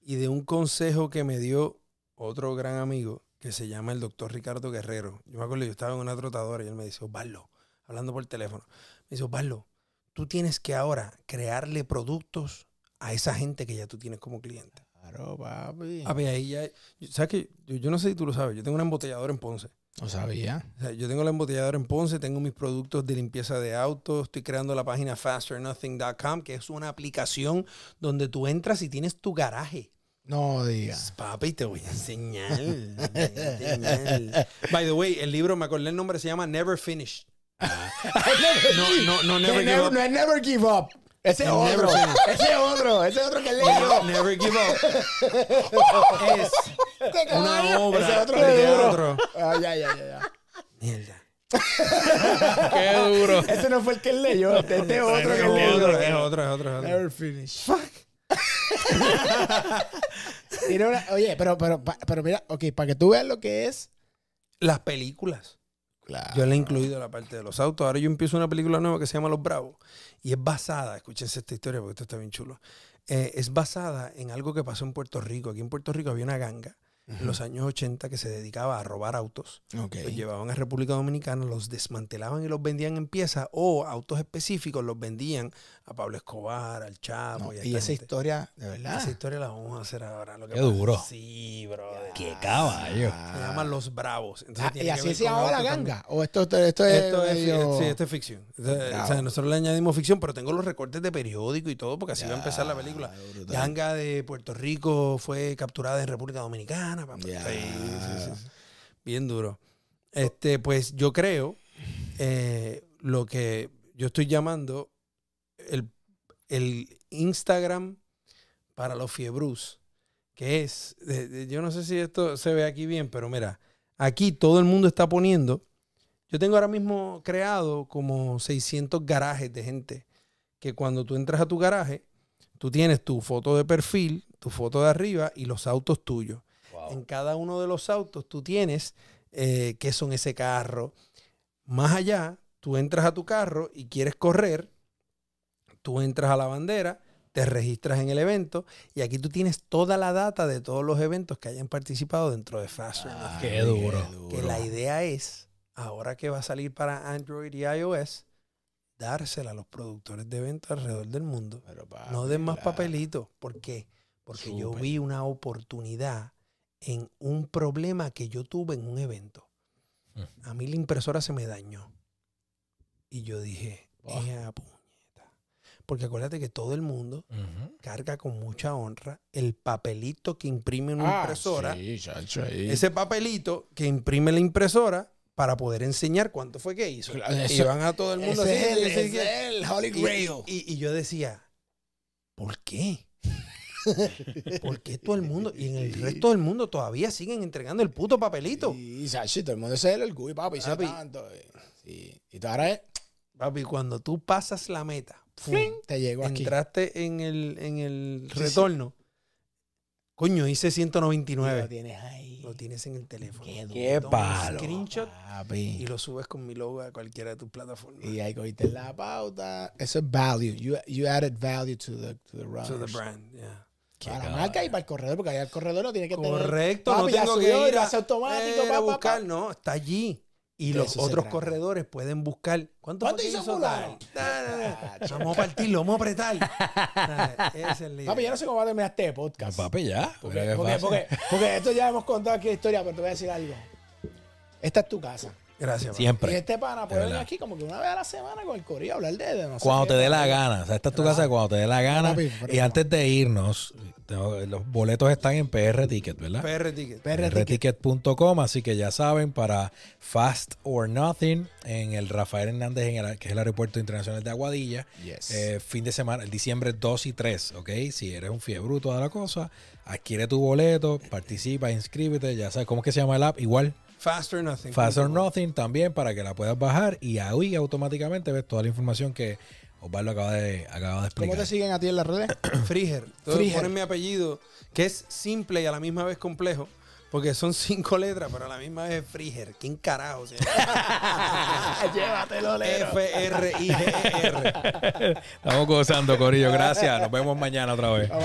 y de un consejo que me dio otro gran amigo que se llama el doctor Ricardo Guerrero. Yo me acuerdo, yo estaba en una trotadora y él me dice, Osvaldo, hablando por teléfono, me dice, Osvaldo, tú tienes que ahora crearle productos a esa gente que ya tú tienes como cliente. Claro, papi. A ver, ahí ya, ¿sabes qué? Yo, yo no sé si tú lo sabes, yo tengo una embotelladora en Ponce. No sabía. O sea, yo tengo la embotelladora en Ponce, tengo mis productos de limpieza de autos, estoy creando la página fasternothing.com, que es una aplicación donde tú entras y tienes tu garaje. No digas. Papi, te voy a enseñar. te voy a enseñar. By the way, el libro, me acordé el nombre, se llama Never Finished. [LAUGHS] No, no, no, Never no, Give Up. no es Never Give Up. Ese es otro. Ese es otro. Ese es otro que yo. Never Give Up. Es Ese una Ese obra otro de teatro. Ah, ya, ya, ya, ya. Mierda. Qué duro. Ese no fue el que él leyó. Este este es otro que leyó. otro, es otro, es otro, es otro. Never finish. Tiene una- oye, pero, pero, pero mira, ok, para que tú veas lo que es. Las películas. Claro. Yo le he incluido la parte de los autos. Ahora yo empiezo una película nueva que se llama Los Bravos. Y es basada, escúchense esta historia porque esto está bien chulo. Eh, es basada en algo que pasó en Puerto Rico. Aquí en Puerto Rico había una ganga en los años 80 que se dedicaba a robar autos. Los llevaban a República Dominicana, los desmantelaban y los vendían en piezas o autos específicos los vendían a Pablo Escobar, al Chapo. No, y, esa gente. historia, de verdad. Esa historia la vamos a hacer ahora. Lo que Qué pasa- duro. Sí, bro. Qué caballo. Se llaman Los Bravos. Entonces Ah, tiene y así se llamaba la ganga. O esto, esto, esto es. Esto es, fi- medio- sí, esto es ficción. Entonces, o sea, nosotros le añadimos ficción, pero tengo los recortes de periódico y todo, porque así va a empezar la película. brutal. Ganga de Puerto Rico fue capturada en República Dominicana. pa- pa- Ya. sí, sí, sí, sí. Bien duro. Este, pues yo creo eh, lo que yo estoy llamando el Instagram para los fiebrus, que es, yo no sé si esto se ve aquí bien, pero mira, aquí todo el mundo está poniendo, yo tengo ahora mismo creado como 600 garajes de gente, que cuando tú entras a tu garaje, tú tienes tu foto de perfil, tu foto de arriba y los autos tuyos. En cada uno de los autos tú tienes eh, qué son ese carro. Más allá, tú entras a tu carro y quieres correr, tú entras a la bandera, te registras en el evento y aquí tú tienes toda la data de todos los eventos que hayan participado dentro de Faster. Ah, Qué duro. que la idea es, ahora que va a salir para Android y iOS, dársela a los productores de eventos alrededor del mundo. Pero, papi, No den más papelitos. ¿Por qué? Porque yo vi una oportunidad en un problema que yo tuve en un evento. Mm. A mí la impresora se me dañó. Y yo dije, Oh. Porque acuérdate que todo el mundo carga con mucha honra el papelito que imprime una Ah, impresora. Sí, chacho, ahí. Ese papelito que imprime la impresora para poder enseñar cuánto fue que hizo. Claro, y van a todo el mundo así. es y que- es el Holy y, Grail. y- y yo decía, ¿por qué? [LAUGHS] ¿Por qué todo el mundo? Y en el resto del mundo todavía siguen entregando el puto papelito. Sí, chacho, todo el mundo es el orgullo, papi. Papi. tanto. eh. Sí. Y tú ahora es, Papi, cuando tú pasas la meta, ¡fum! te llegó aquí. entraste en el, en el Sí, sí. retorno. Coño, hice Y 199. Lo tienes ahí. Lo tienes en el teléfono. Qué palo. Screenshot Papi. y lo subes con mi logo a cualquiera de tus plataformas. Y ahí cogiste la pauta. Eso es value. You, you added value to the, to the runners. To the brand, yeah. Para la marca y para el corredor, porque allá el corredor lo tiene que tener. Correcto, no tengo subió que ir a, automático, eh, pa, a pa, pa. buscar, no, está allí. Y De los otros corredores pueden buscar. ¿Cuánto, ¿Cuánto hizo fulano? Ah, Vamos a partirlo, vamos a apretar. Da, Esa es idea. Papi, yo no sé cómo va a terminar este podcast. Papi, ya. Porque, porque, porque, porque esto ya hemos contado aquí la historia, pero te voy a decir algo. Esta es tu casa. Gracias. papá. Y Siempre. este pana De puede venir aquí como que una vez a la semana con el corillo a hablar de, de no sé Cuando qué, te dé la gana. O sea, esta es tu casa cuando te dé la gana. Papi, Y antes de irnos, tengo- los boletos están en PR Ticket, ¿verdad? PR Ticket. PR Ticket. rticket.com, así que ya saben, para Fast or Nothing en el Rafael Hernández, en el- que es el aeropuerto internacional de Aguadilla, Yes. eh, fin de semana, el diciembre 2 y 3, ¿ok? Si eres un fiebre toda la cosa, adquiere tu boleto, participa, inscríbete, ya sabes cómo es que se llama el app, igual. Fast or Nothing. Fast or Nothing también para que la puedas bajar y ahí automáticamente ves toda la información que Osvaldo acaba de, acaba de explicar. ¿Cómo te siguen a ti en las redes? [COUGHS] Friger. Entonces Friger. ponen mi apellido, que es simple y a la misma vez complejo, porque son cinco letras, pero a la misma vez es Friger. ¿Quién carajo? [LAUGHS] Llévatelo, Lero. F-R-I-G-E-R. [LAUGHS] Estamos gozando, Corillo. Gracias. Nos vemos mañana otra vez. Vamos.